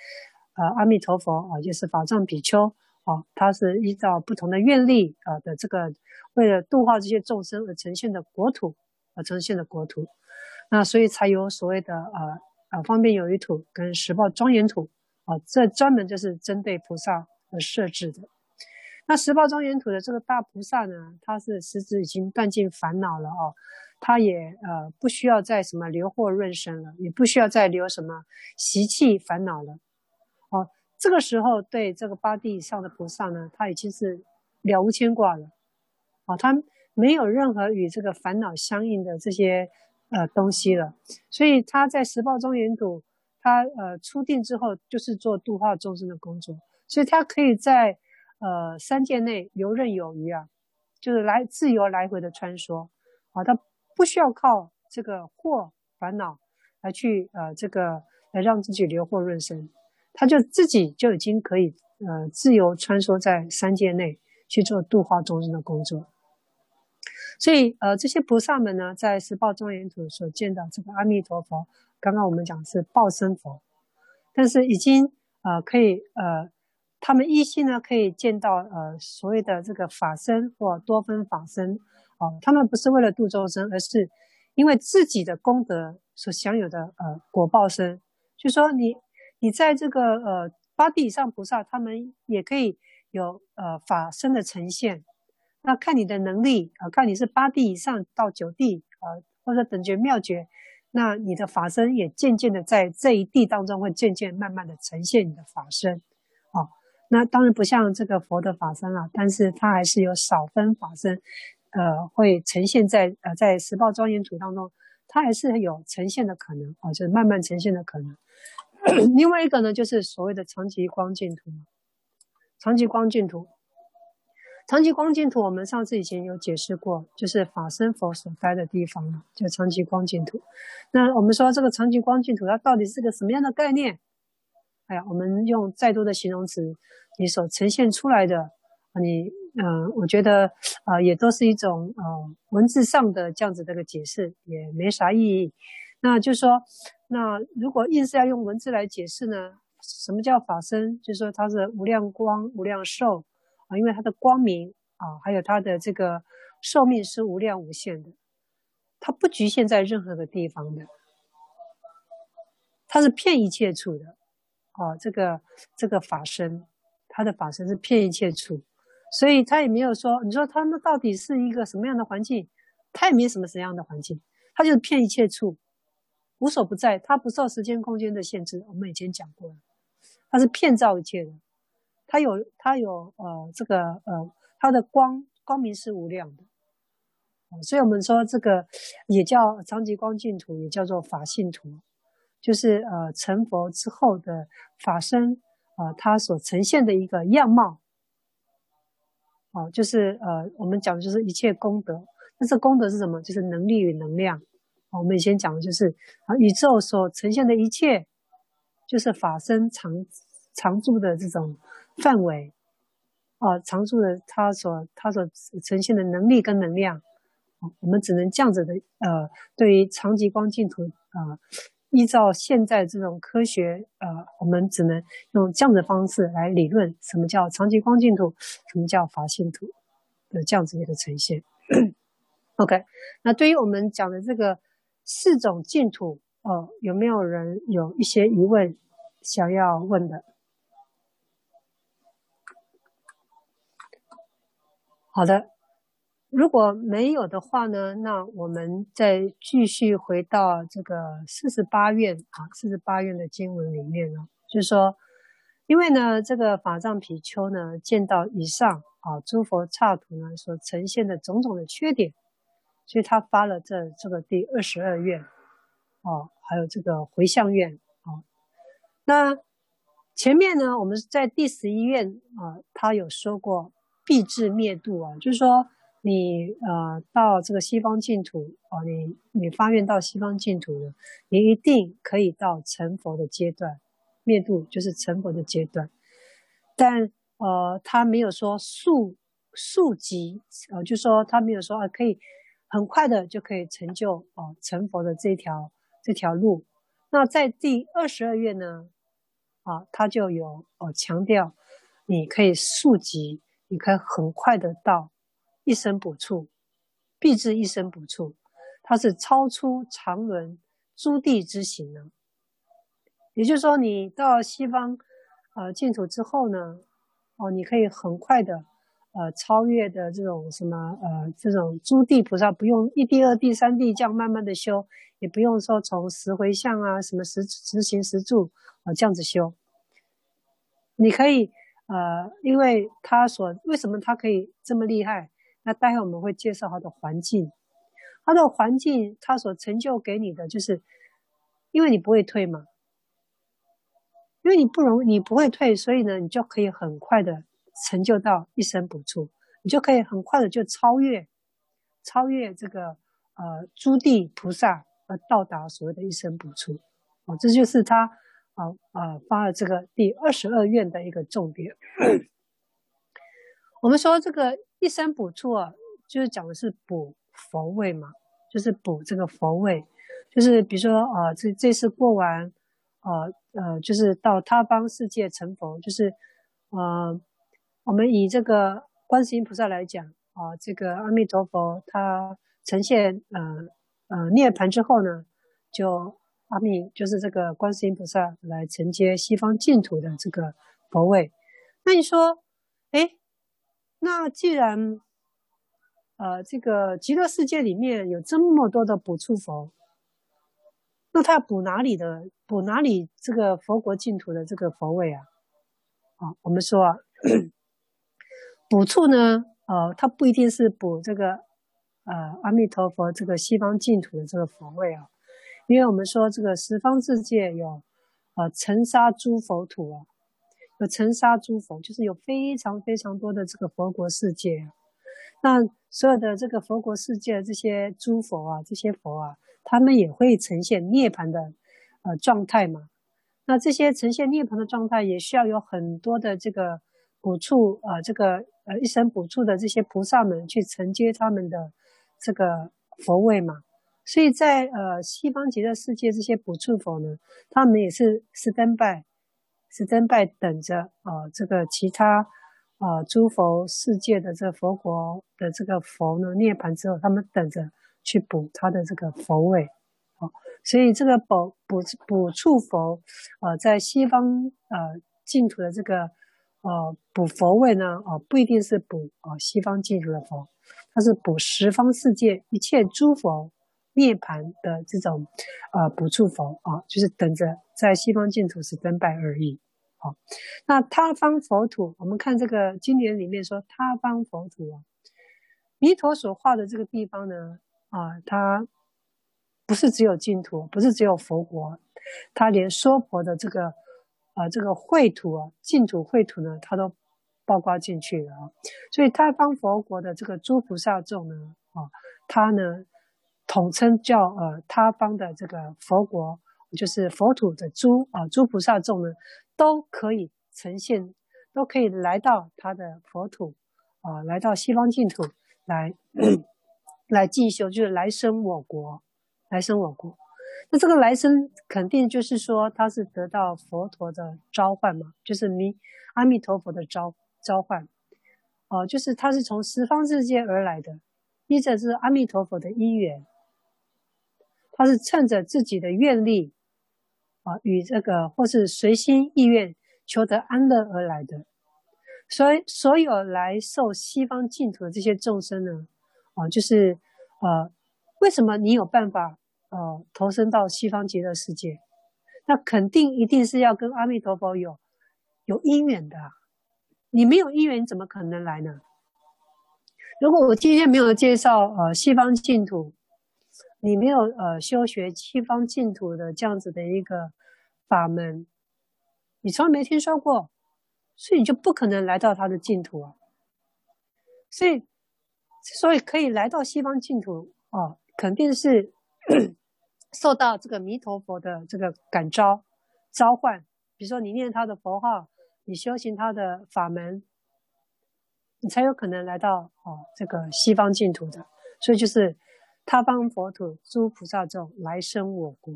呃阿弥陀佛啊，就是法藏比丘啊，他是依照不同的愿力啊的这个为了度化这些众生而呈现的国土而呈现的国土。那所以才有所谓的呃呃方便有余土跟十报庄严土啊，这专门就是针对菩萨。而设置的。那十报庄严土的这个大菩萨呢，他是实质已经断尽烦恼了哦，他也呃不需要再什么流惑润生了，也不需要再留什么习气烦恼了哦。这个时候对这个八地以上的菩萨呢，他已经是了无牵挂了。啊，他没有任何与这个烦恼相应的这些呃东西了，所以他在十报庄严土，他呃初定之后就是做度化众生的工作。所以他可以在呃三界内游刃有余啊，就是来自由来回的穿梭。啊，他不需要靠这个惑烦恼来去呃这个来让自己流惑润生，他就自己就已经可以呃自由穿梭在三界内去做度化众生的工作。所以呃这些菩萨们呢，在十报庄严土所见到这个阿弥陀佛，刚刚我们讲是报身佛，但是已经呃可以呃。他们依稀呢可以见到呃所谓的这个法身或多分法身，哦，他们不是为了度众生，而是因为自己的功德所享有的呃果报身。就说你你在这个呃八地以上菩萨，他们也可以有呃法身的呈现。那看你的能力啊，呃，看你是八地以上到九地啊，呃，或者等觉妙觉，那你的法身也渐渐的在这一地当中会渐渐慢慢的呈现你的法身。那当然不像这个佛的法身啊，但是它还是有少分法身，呃，会呈现在呃在十报庄严土当中，它还是有呈现的可能啊，就是慢慢呈现的可能。另外一个呢，就是所谓的常寂光净土，常寂光净土，常寂光净土，我们上次以前有解释过，就是法身佛所待的地方，就常寂光净土。那我们说这个常寂光净土，它到底是个什么样的概念？哎呀，我们用再多的形容词，你所呈现出来的，你嗯、我觉得啊、呃，也都是一种呃文字上的这样子的一个解释，也没啥意义。那就说，那如果硬是要用文字来解释呢，什么叫法身？就是说它是无量光、无量寿啊，因为它的光明啊，还有它的这个寿命是无量无限的，它不局限在任何的地方的，它是遍一切处的。哦，这个这个法身，他的法身是遍一切处，所以他也没有说，你说他那到底是一个什么样的环境？他也没什么什么样的环境，他就是遍一切处，无所不在，他不受时间空间的限制。我们以前讲过了，他是遍照一切的，他有他有呃这个呃他的光光明是无量的。所以我们说这个也叫常寂光净土，也叫做法性土，就是呃成佛之后的法身，呃，它所呈现的一个样貌。哦、就是呃我们讲的就是一切功德，那这功德是什么？就是能力与能量。我们以前讲的就是啊、宇宙所呈现的一切，就是法身常常住的这种范围，啊、常住的它所它所呈现的能力跟能量。我们只能这样子的，呃，对于长极光净土，呃，依照现在这种科学，呃，我们只能用这样的方式来理论什么叫长极光净土，什么叫法性土的这样子一个呈现。OK，那对于我们讲的这个四种净土，哦、有没有人有一些疑问想要问的？好的。如果没有的话呢，那我们再继续回到这个四十八愿啊，四十八愿的经文里面呢，就是说，因为呢，这个法藏比丘呢，见到以上啊诸佛刹土呢所呈现的种种的缺点，所以他发了这这个第二十二愿，哦，还有这个回向愿啊。那前面呢，我们在第十一愿啊，他有说过必至灭度啊，就是说。你呃到这个西方净土哦，你你发愿到西方净土呢，你一定可以到成佛的阶段，灭度就是成佛的阶段。但呃他没有说速速疾，呃就说他没有说啊可以很快的就可以成就哦成佛的这条这条路。那在第二十二月呢，啊他就有哦强调，你可以速疾，你可以很快的到。一生补处，必至一生补处，它是超出常伦诸地之行呢。也就是说，你到西方呃净土之后呢，哦，你可以很快的呃超越的这种什么呃这种诸地菩萨，不用一地、二地、三地这样慢慢的修，也不用说从十回向啊什么十十行十住啊这样子修，你可以呃，因为他所为什么他可以这么厉害？那待会我们会介绍他的环境，他的环境，他所成就给你的，就是因为你不会退嘛，因为你不容你不会退，所以呢，你就可以很快的成就到一生补处，你就可以很快的就超越超越这个呃诸地菩萨而到达所谓的一生补处，哦，这就是他啊啊、发了这个第二十二愿的一个重点。我们说这个。一生补处啊，就是讲的是补佛位嘛，就是补这个佛位，就是比如说啊、呃，这这次过完，呃呃，就是到他方世界成佛，就是呃，我们以这个观世音菩萨来讲啊、这个阿弥陀佛他呈现呃呃涅槃之后呢，就阿弥就是这个观世音菩萨来承接西方净土的这个佛位，那你说，哎？那既然，呃，这个极乐世界里面有这么多的补处佛，那他补哪里的？补哪里这个佛国净土的这个佛位啊？啊，我们说啊，补处呢，呃，它不一定是补这个，呃，阿弥陀佛这个西方净土的这个佛位啊，因为我们说这个十方世界有，呃，尘沙诸佛土啊。有尘沙诸佛，就是有非常非常多的这个佛国世界啊。那所有的这个佛国世界这些诸佛啊，这些佛啊，他们也会呈现涅槃的呃状态嘛。那这些呈现涅槃的状态，也需要有很多的这个补处啊、呃，这个呃一生补处的这些菩萨们去承接他们的这个佛位嘛。所以在呃西方极乐世界这些补处佛呢，他们也是是登拜。是登拜等着啊、这个其他啊、诸佛世界的这佛国的这个佛呢涅槃之后，他们等着去补他的这个佛位，啊、所以这个补补补处佛，呃，在西方呃净土的这个呃补佛位呢，啊、不一定是补啊、西方净土的佛，它是补十方世界一切诸佛。涅槃的这种呃补处佛啊，就是等着在西方净土是登拜而已。好，那他方佛土，我们看这个经典里面说他方佛土啊，弥陀所画的这个地方呢，啊，它不是只有净土，不是只有佛国，它连娑婆的这个啊这个秽土啊净土秽土呢，它都包括进去了啊。所以他方佛国的这个诸菩萨众呢，啊，它呢统称叫呃他方的这个佛国，就是佛土的诸啊诸菩萨众呢，都可以呈现，都可以来到他的佛土啊，来到西方净土。来，来进修，就是来生我国，来生我国。那这个来生肯定就是说，他是得到佛陀的召唤嘛，就是弥阿弥陀佛的召召唤，哦、就是他是从十方世界而来的，依着是阿弥陀佛的因缘，他是趁着自己的愿力啊、与这个或是随心意愿求得安乐而来的。所以，所有来受西方净土的这些众生呢，啊，就是，呃，为什么你有办法，呃，投身到西方极乐世界？那肯定一定是要跟阿弥陀佛有有因缘的。你没有因缘，怎么可能来呢？如果我今天没有介绍呃西方净土，你没有呃修学西方净土的这样子的一个法门，你从来没听说过。所以你就不可能来到他的净土啊！所以，所以可以来到西方净土哦，肯定是受到这个弥陀佛的这个感召、召唤。比如说，你念他的佛号，你修行他的法门，你才有可能来到哦这个西方净土的。所以就是他方佛土诸菩萨众来生我国，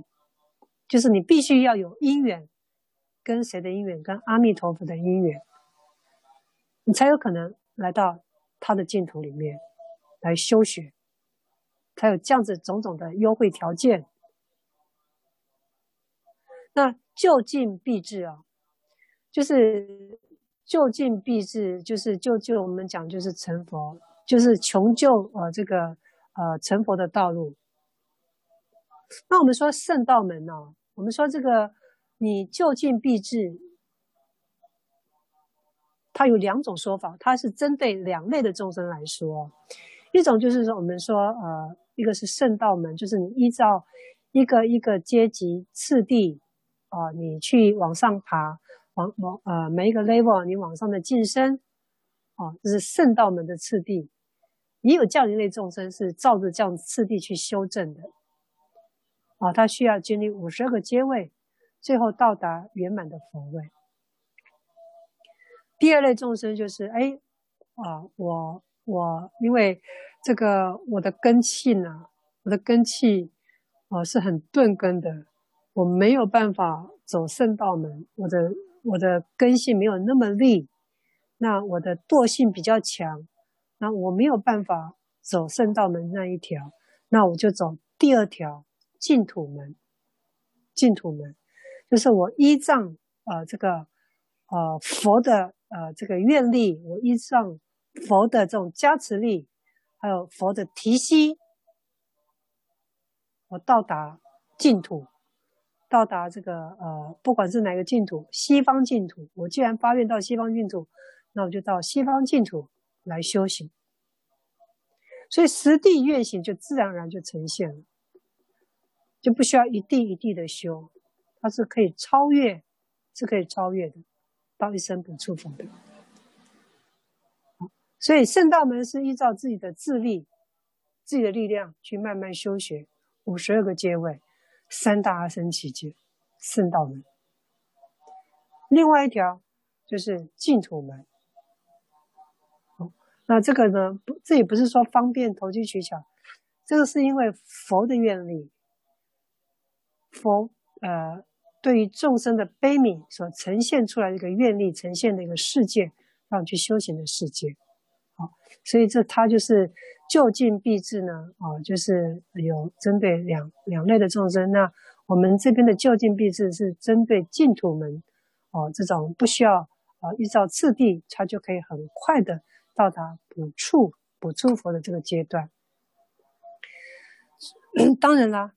就是你必须要有因缘。跟谁的因缘？跟阿弥陀佛的因缘，你才有可能来到他的净土里面来修学，才有这样子种种的优惠条件。那就近必至啊，就是就近必至，就是就就我们讲就是成佛，就是穷究呃这个呃成佛的道路。那我们说圣道门呢、我们说这个。你就近必至，它有两种说法，它是针对两类的众生来说。一种就是说，我们说，呃，一个是圣道门，就是你依照一个一个阶级次第，啊、你去往上爬，往往呃每一个 level 你往上的晋升，啊、这是圣道门的次第。也有这样一类众生是照着这样次第去修正的，啊、他需要经历五十二个阶位。最后到达圆满的佛位。第二类众生就是，哎，啊，我我因为这个我的根器呢，我的根器，啊，是很钝根的，我没有办法走圣道门，我的我的根性没有那么利，那我的惰性比较强，那我没有办法走圣道门那一条，那我就走第二条净土门，净土门。就是我依仗呃这个呃佛的呃这个愿力，我依仗佛的这种加持力，还有佛的提息，我到达净土，到达这个呃不管是哪个净土，西方净土，我既然发愿到西方净土，那我就到西方净土来修行，所以实地愿行就自然而然就呈现了，就不需要一地一地的修。它是可以超越，是可以超越的，到一生补处佛的。所以圣道门是依照自己的自力、自己的力量去慢慢修学五十二个阶位、三大阿僧只劫，圣道门。另外一条就是净土门。那这个呢，不，这也不是说方便投机取巧，这个是因为佛的愿力，佛呃。对于众生的悲悯所呈现出来的一个愿力呈现的一个世界，让你去修行的世界，好，所以这它就是就近必至呢，啊，就是有针对两两类的众生。那我们这边的就近必至是针对净土门，哦，这种不需要啊依照次第，它就可以很快的到达补处补处佛的这个阶段。当然啦，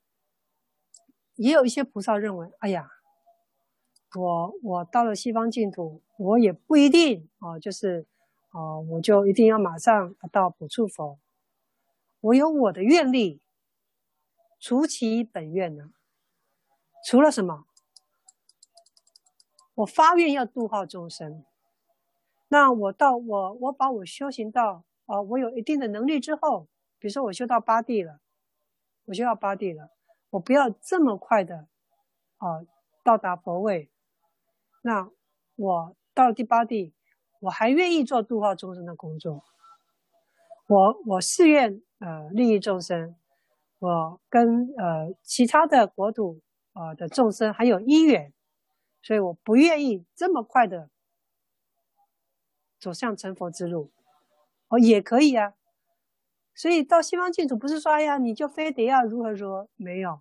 也有一些菩萨认为，哎呀。我我到了西方净土，我也不一定啊，就是啊，我就一定要马上到补处佛我有我的愿力，除其本愿呢？除了什么？我发愿要度化众生。那我到我我把我修行到啊，我有一定的能力之后，比如说我修到八地了，我修到八地了，我不要这么快的啊到达佛位。那我到第八地，我还愿意做度化众生的工作。我我誓愿呃利益众生，我跟呃其他的国土、呃、的众生还有因缘，所以我不愿意这么快的。走向成佛之路，哦，也可以啊。所以到西方净土不是说，哎呀，你就非得要如何如何，没有。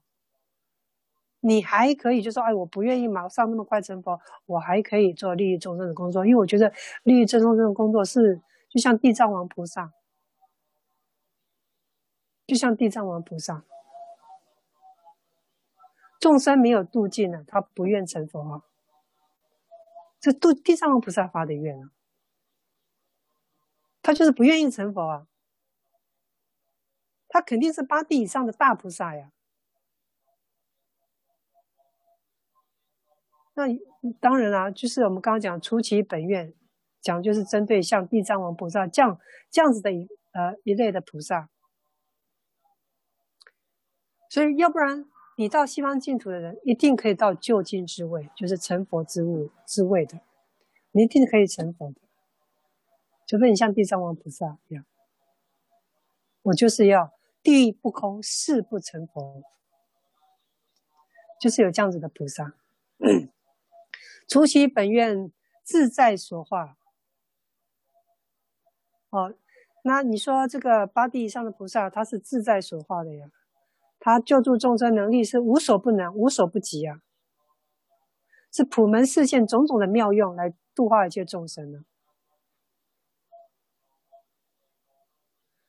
你还可以就说，哎，我不愿意马上那么快成佛，我还可以做利益众生的工作，因为我觉得利益众生这种工作是就像地藏王菩萨，就像地藏王菩萨，众生没有度尽呢，他不愿成佛啊。这度地藏王菩萨发的愿啊。他就是不愿意成佛啊，他肯定是八地以上的大菩萨呀。那当然啦、就是我们刚刚讲出其本愿，讲就是针对像地藏王菩萨这样这样子的一呃一类的菩萨。所以要不然你到西方净土的人，一定可以到究竟之位，就是成佛之物之位的，你一定可以成佛的。除非你像地藏王菩萨一样，我就是要地狱不空，誓不成佛，就是有这样子的菩萨。除其本愿，自在所化。哦，那你说这个八地以上的菩萨，他是自在所化的呀？他救助众生能力是无所不能、无所不及啊，是普门示现种种的妙用来度化一切众生呢。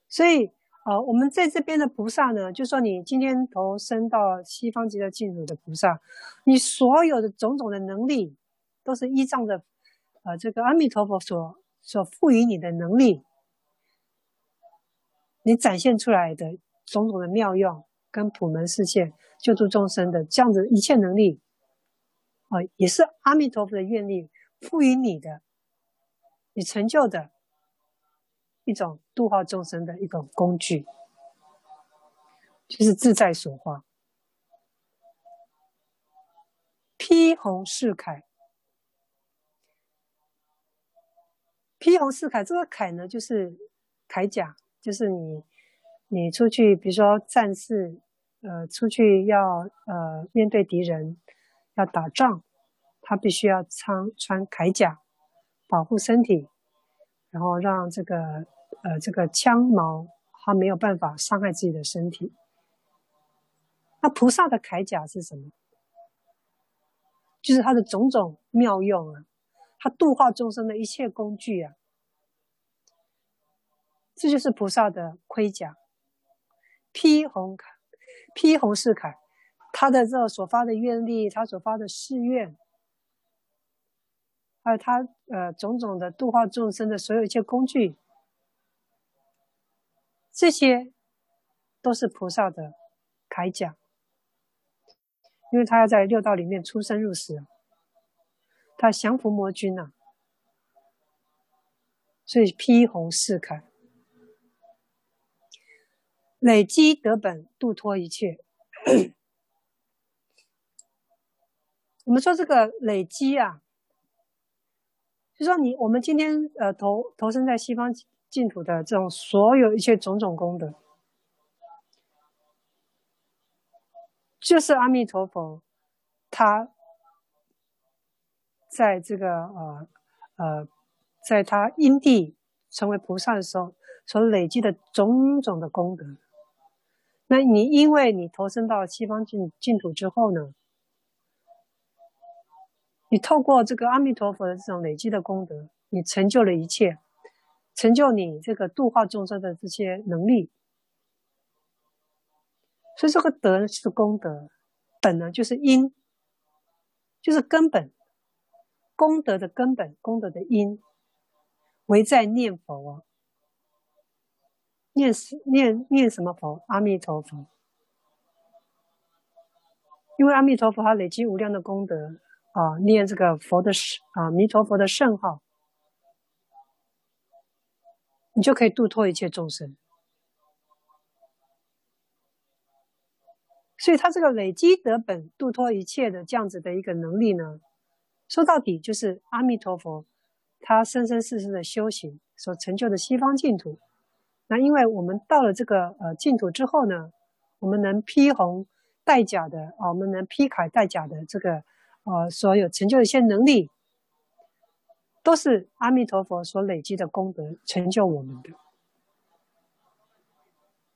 所以，啊，我们在这边的菩萨呢，就说你今天投生到西方极乐净土的菩萨，你所有的种种的能力，都是依仗着，呃，这个阿弥陀佛所所赋予你的能力，你展现出来的种种的妙用跟普门示现救度众生的这样子一切能力，啊，也是阿弥陀佛的愿力赋予你的，你成就的。一种度化众生的一种工具，就是自在所化。披红饰铠，披红饰铠，这个铠呢，就是铠甲，就是你你出去，比如说战士，呃，出去要呃面对敌人，要打仗，他必须要穿穿铠甲，保护身体，然后让这个。呃，这个枪矛它没有办法伤害自己的身体。那菩萨的铠甲是什么？就是他的种种妙用啊，他度化众生的一切工具啊。这就是菩萨的盔甲，披红铠，披红饰铠，他的这所发的愿力，他所发的誓愿，还有他呃种种的度化众生的所有一切工具。这些都是菩萨的铠甲，因为他要在六道里面出生入死，他降伏魔军呐，所以披红饰铠，累积德本，度脱一切。我们说这个累积啊，就说你我们今天呃投投身在西方。净土的这种所有一切种种功德，就是阿弥陀佛，他在这个呃呃，在他因地成为菩萨的时候所累积的种种的功德。那你因为你投生到西方净净土之后呢，你透过这个阿弥陀佛的这种累积的功德，你成就了一切。成就你这个度化众生的这些能力，所以这个德是功德，本呢就是因，就是根本，功德的根本，功德的因，唯在念佛啊。念念念什么佛？阿弥陀佛。因为阿弥陀佛他累积无量的功德啊，念这个佛的圣啊弥陀佛的圣号，你就可以度脱一切众生。所以他这个累积德本度脱一切的这样子的一个能力呢，说到底就是阿弥陀佛他生生世世的修行所成就的西方净土。那因为我们到了这个呃净土之后呢，我们能披红戴甲的啊，我们能披铠戴甲的这个呃所有成就的一些能力，都是阿弥陀佛所累积的功德成就我们的，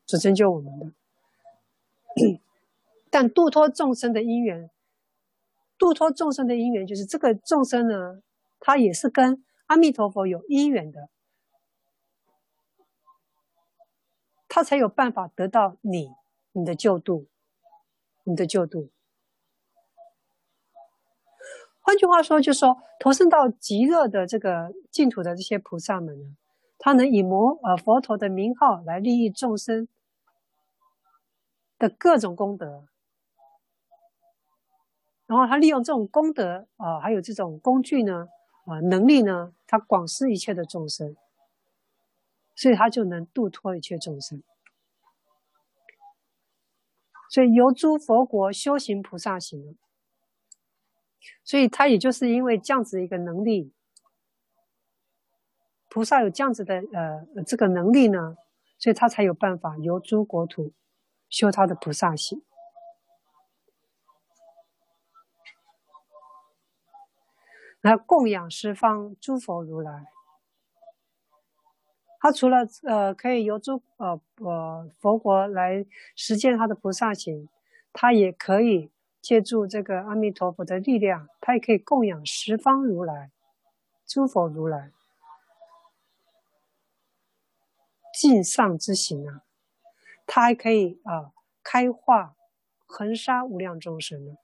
所成就我们的。但度脱众生的因缘，度脱众生的因缘就是这个众生呢，他也是跟阿弥陀佛有因缘的。他才有办法得到你，你的救度，你的救度。换句话说，就是说，投生到极乐的这个净土的这些菩萨们呢，他能以摩呃佛陀的名号来利益众生的各种功德，然后他利用这种功德啊、还有这种工具呢，啊、能力呢，他广施一切的众生。所以他就能度脱一切众生，所以由诸佛国修行菩萨行，所以他也就是因为这样子一个能力，菩萨有这样子的呃这个能力呢，所以他才有办法由诸国土修他的菩萨行，来供养十方诸佛如来。他除了呃可以由诸呃呃佛国来实践他的菩萨行，他也可以借助这个阿弥陀佛的力量，他也可以供养十方如来、诸佛如来，尽上之行啊，他还可以啊、呃、开化恒沙无量众生呢。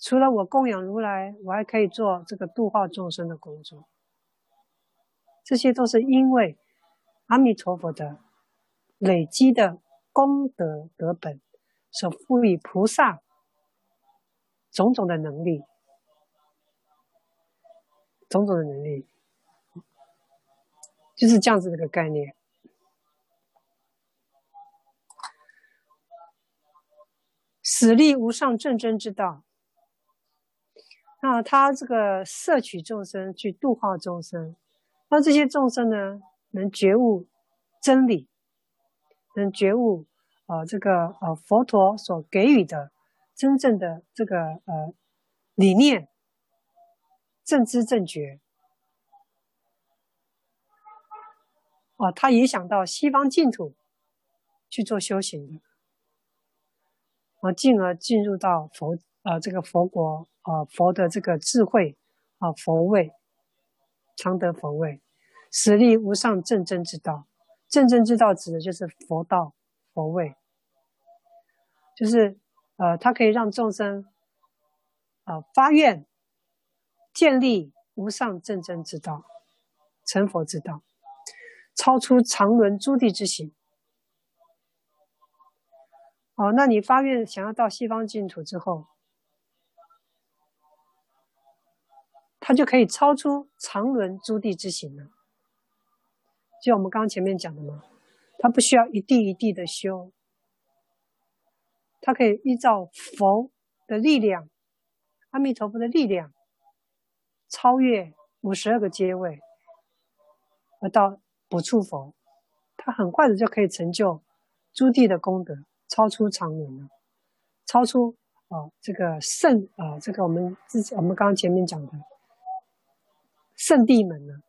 除了我供养如来，我还可以做这个度化众生的工作。这些都是因为阿弥陀佛的累积的功德德本所赋予菩萨种种的能力，种种的能力，就是这样子的一个概念。死力无上正真之道。那他这个摄取众生去度化众生，那这些众生呢，能觉悟真理，能觉悟啊、这个呃佛陀所给予的真正的这个呃理念，正知正觉，哦、他也想到西方净土去做修行的，啊、进而进入到佛啊、呃、这个佛国。啊，佛的这个智慧啊，佛位，常得佛位，实力无上正真之道。正真之道指的就是佛道、佛位，就是呃，它可以让众生啊、呃、发愿，建立无上正真之道，成佛之道，超出常伦诸地之行。哦，那你发愿想要到西方净土之后。他就可以超出常轮诸地之行了，就我们刚刚前面讲的嘛，他不需要一地一地的修，他可以依照佛的力量，阿弥陀佛的力量，超越五十二个阶位，而到补处佛，他很快的就可以成就诸地的功德，超出常轮了，超出啊、这个圣啊、这个我们之前我们刚刚前面讲的。圣地门呢，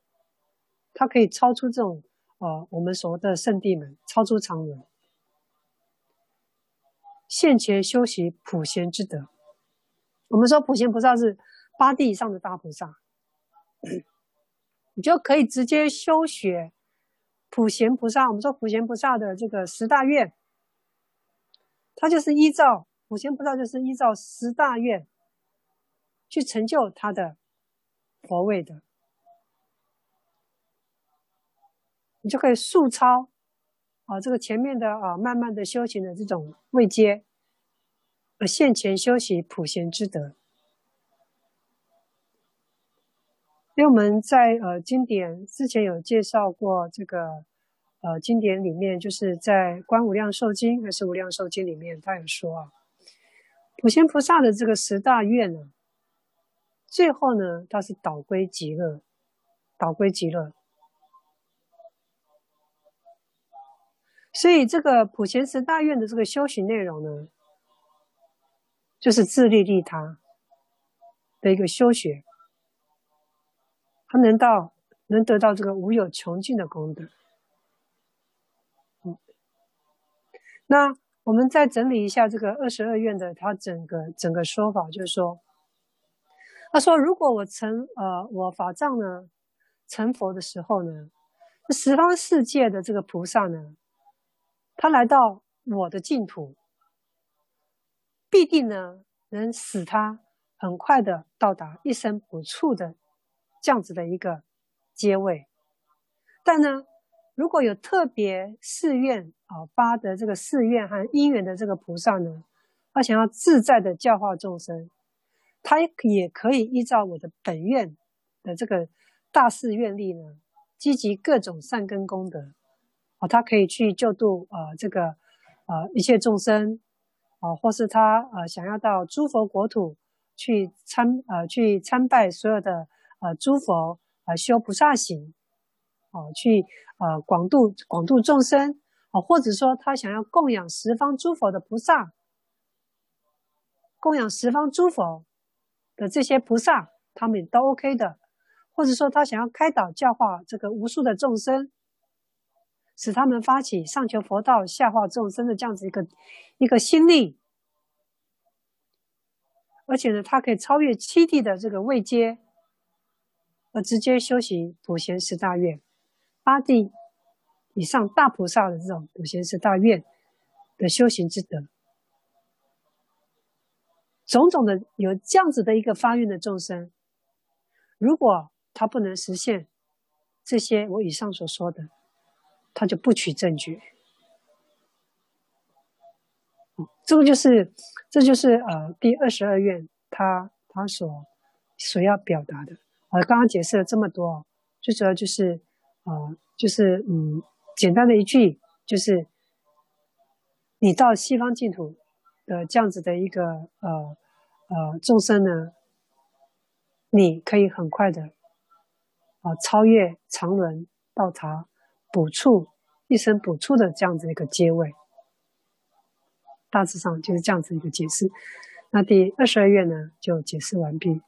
它可以超出这种呃我们所谓的圣地门，超出常人。现前修习普贤之德，我们说普贤菩萨是八地以上的大菩萨，你就可以直接修学普贤菩萨。我们说普贤菩萨的这个十大愿，他就是依照普贤菩萨就是依照十大愿去成就他的佛位的。你就可以速超啊这个前面的啊慢慢的修行的这种位阶，而现前修习普贤之德。因为我们在呃经典之前有介绍过这个呃经典里面，就是在《观无量寿经》还是《无量寿经》里面，他有说啊，普贤菩萨的这个十大愿呢，最后呢，他是导归极乐，导归极乐。所以这个普贤十大愿的这个修行内容呢，就是自利利他的一个修学。他能到能得到这个无有穷尽的功德。嗯，那我们再整理一下这个二十二愿的他整个整个说法，就是说，他说如果我成呃我法藏呢成佛的时候呢，十方世界的这个菩萨呢，他来到我的净土，必定呢能使他很快的到达一生不处的。这样子的一个阶位，但呢，如果有特别誓愿啊发的这个誓愿和因缘的这个菩萨呢，他想要自在的教化众生，他也可以依照我的本愿的这个大誓愿力呢，积集各种善根功德，啊，他可以去救度啊这个啊一切众生，啊，或是他啊想要到诸佛国土去参啊去参拜所有的。呃，诸佛啊、呃，修菩萨行，哦、去呃广度广度众生，哦、或者说他想要供养十方诸佛的菩萨，供养十方诸佛的这些菩萨，他们也都 OK 的，或者说他想要开导教化这个无数的众生，使他们发起上求佛道、下化众生的这样子一个一个心力，而且呢，他可以超越七地的这个位阶。而直接修习普贤十大愿，八地以上大菩萨的这种普贤十大愿的修行之德，种种的有这样子的一个发愿的众生，如果他不能实现这些我以上所说的，他就不取证据。这个就是，这就是呃第二十二愿他他所所要表达的。我刚刚解释了这么多，最主要就是，呃，就是嗯，简单的一句，就是你到西方净土的这样子的一个呃呃众生呢，你可以很快的啊、呃、超越常轮到达补处一生补处的这样子一个结尾，大致上就是这样子一个解释。那第二十二页呢就解释完毕。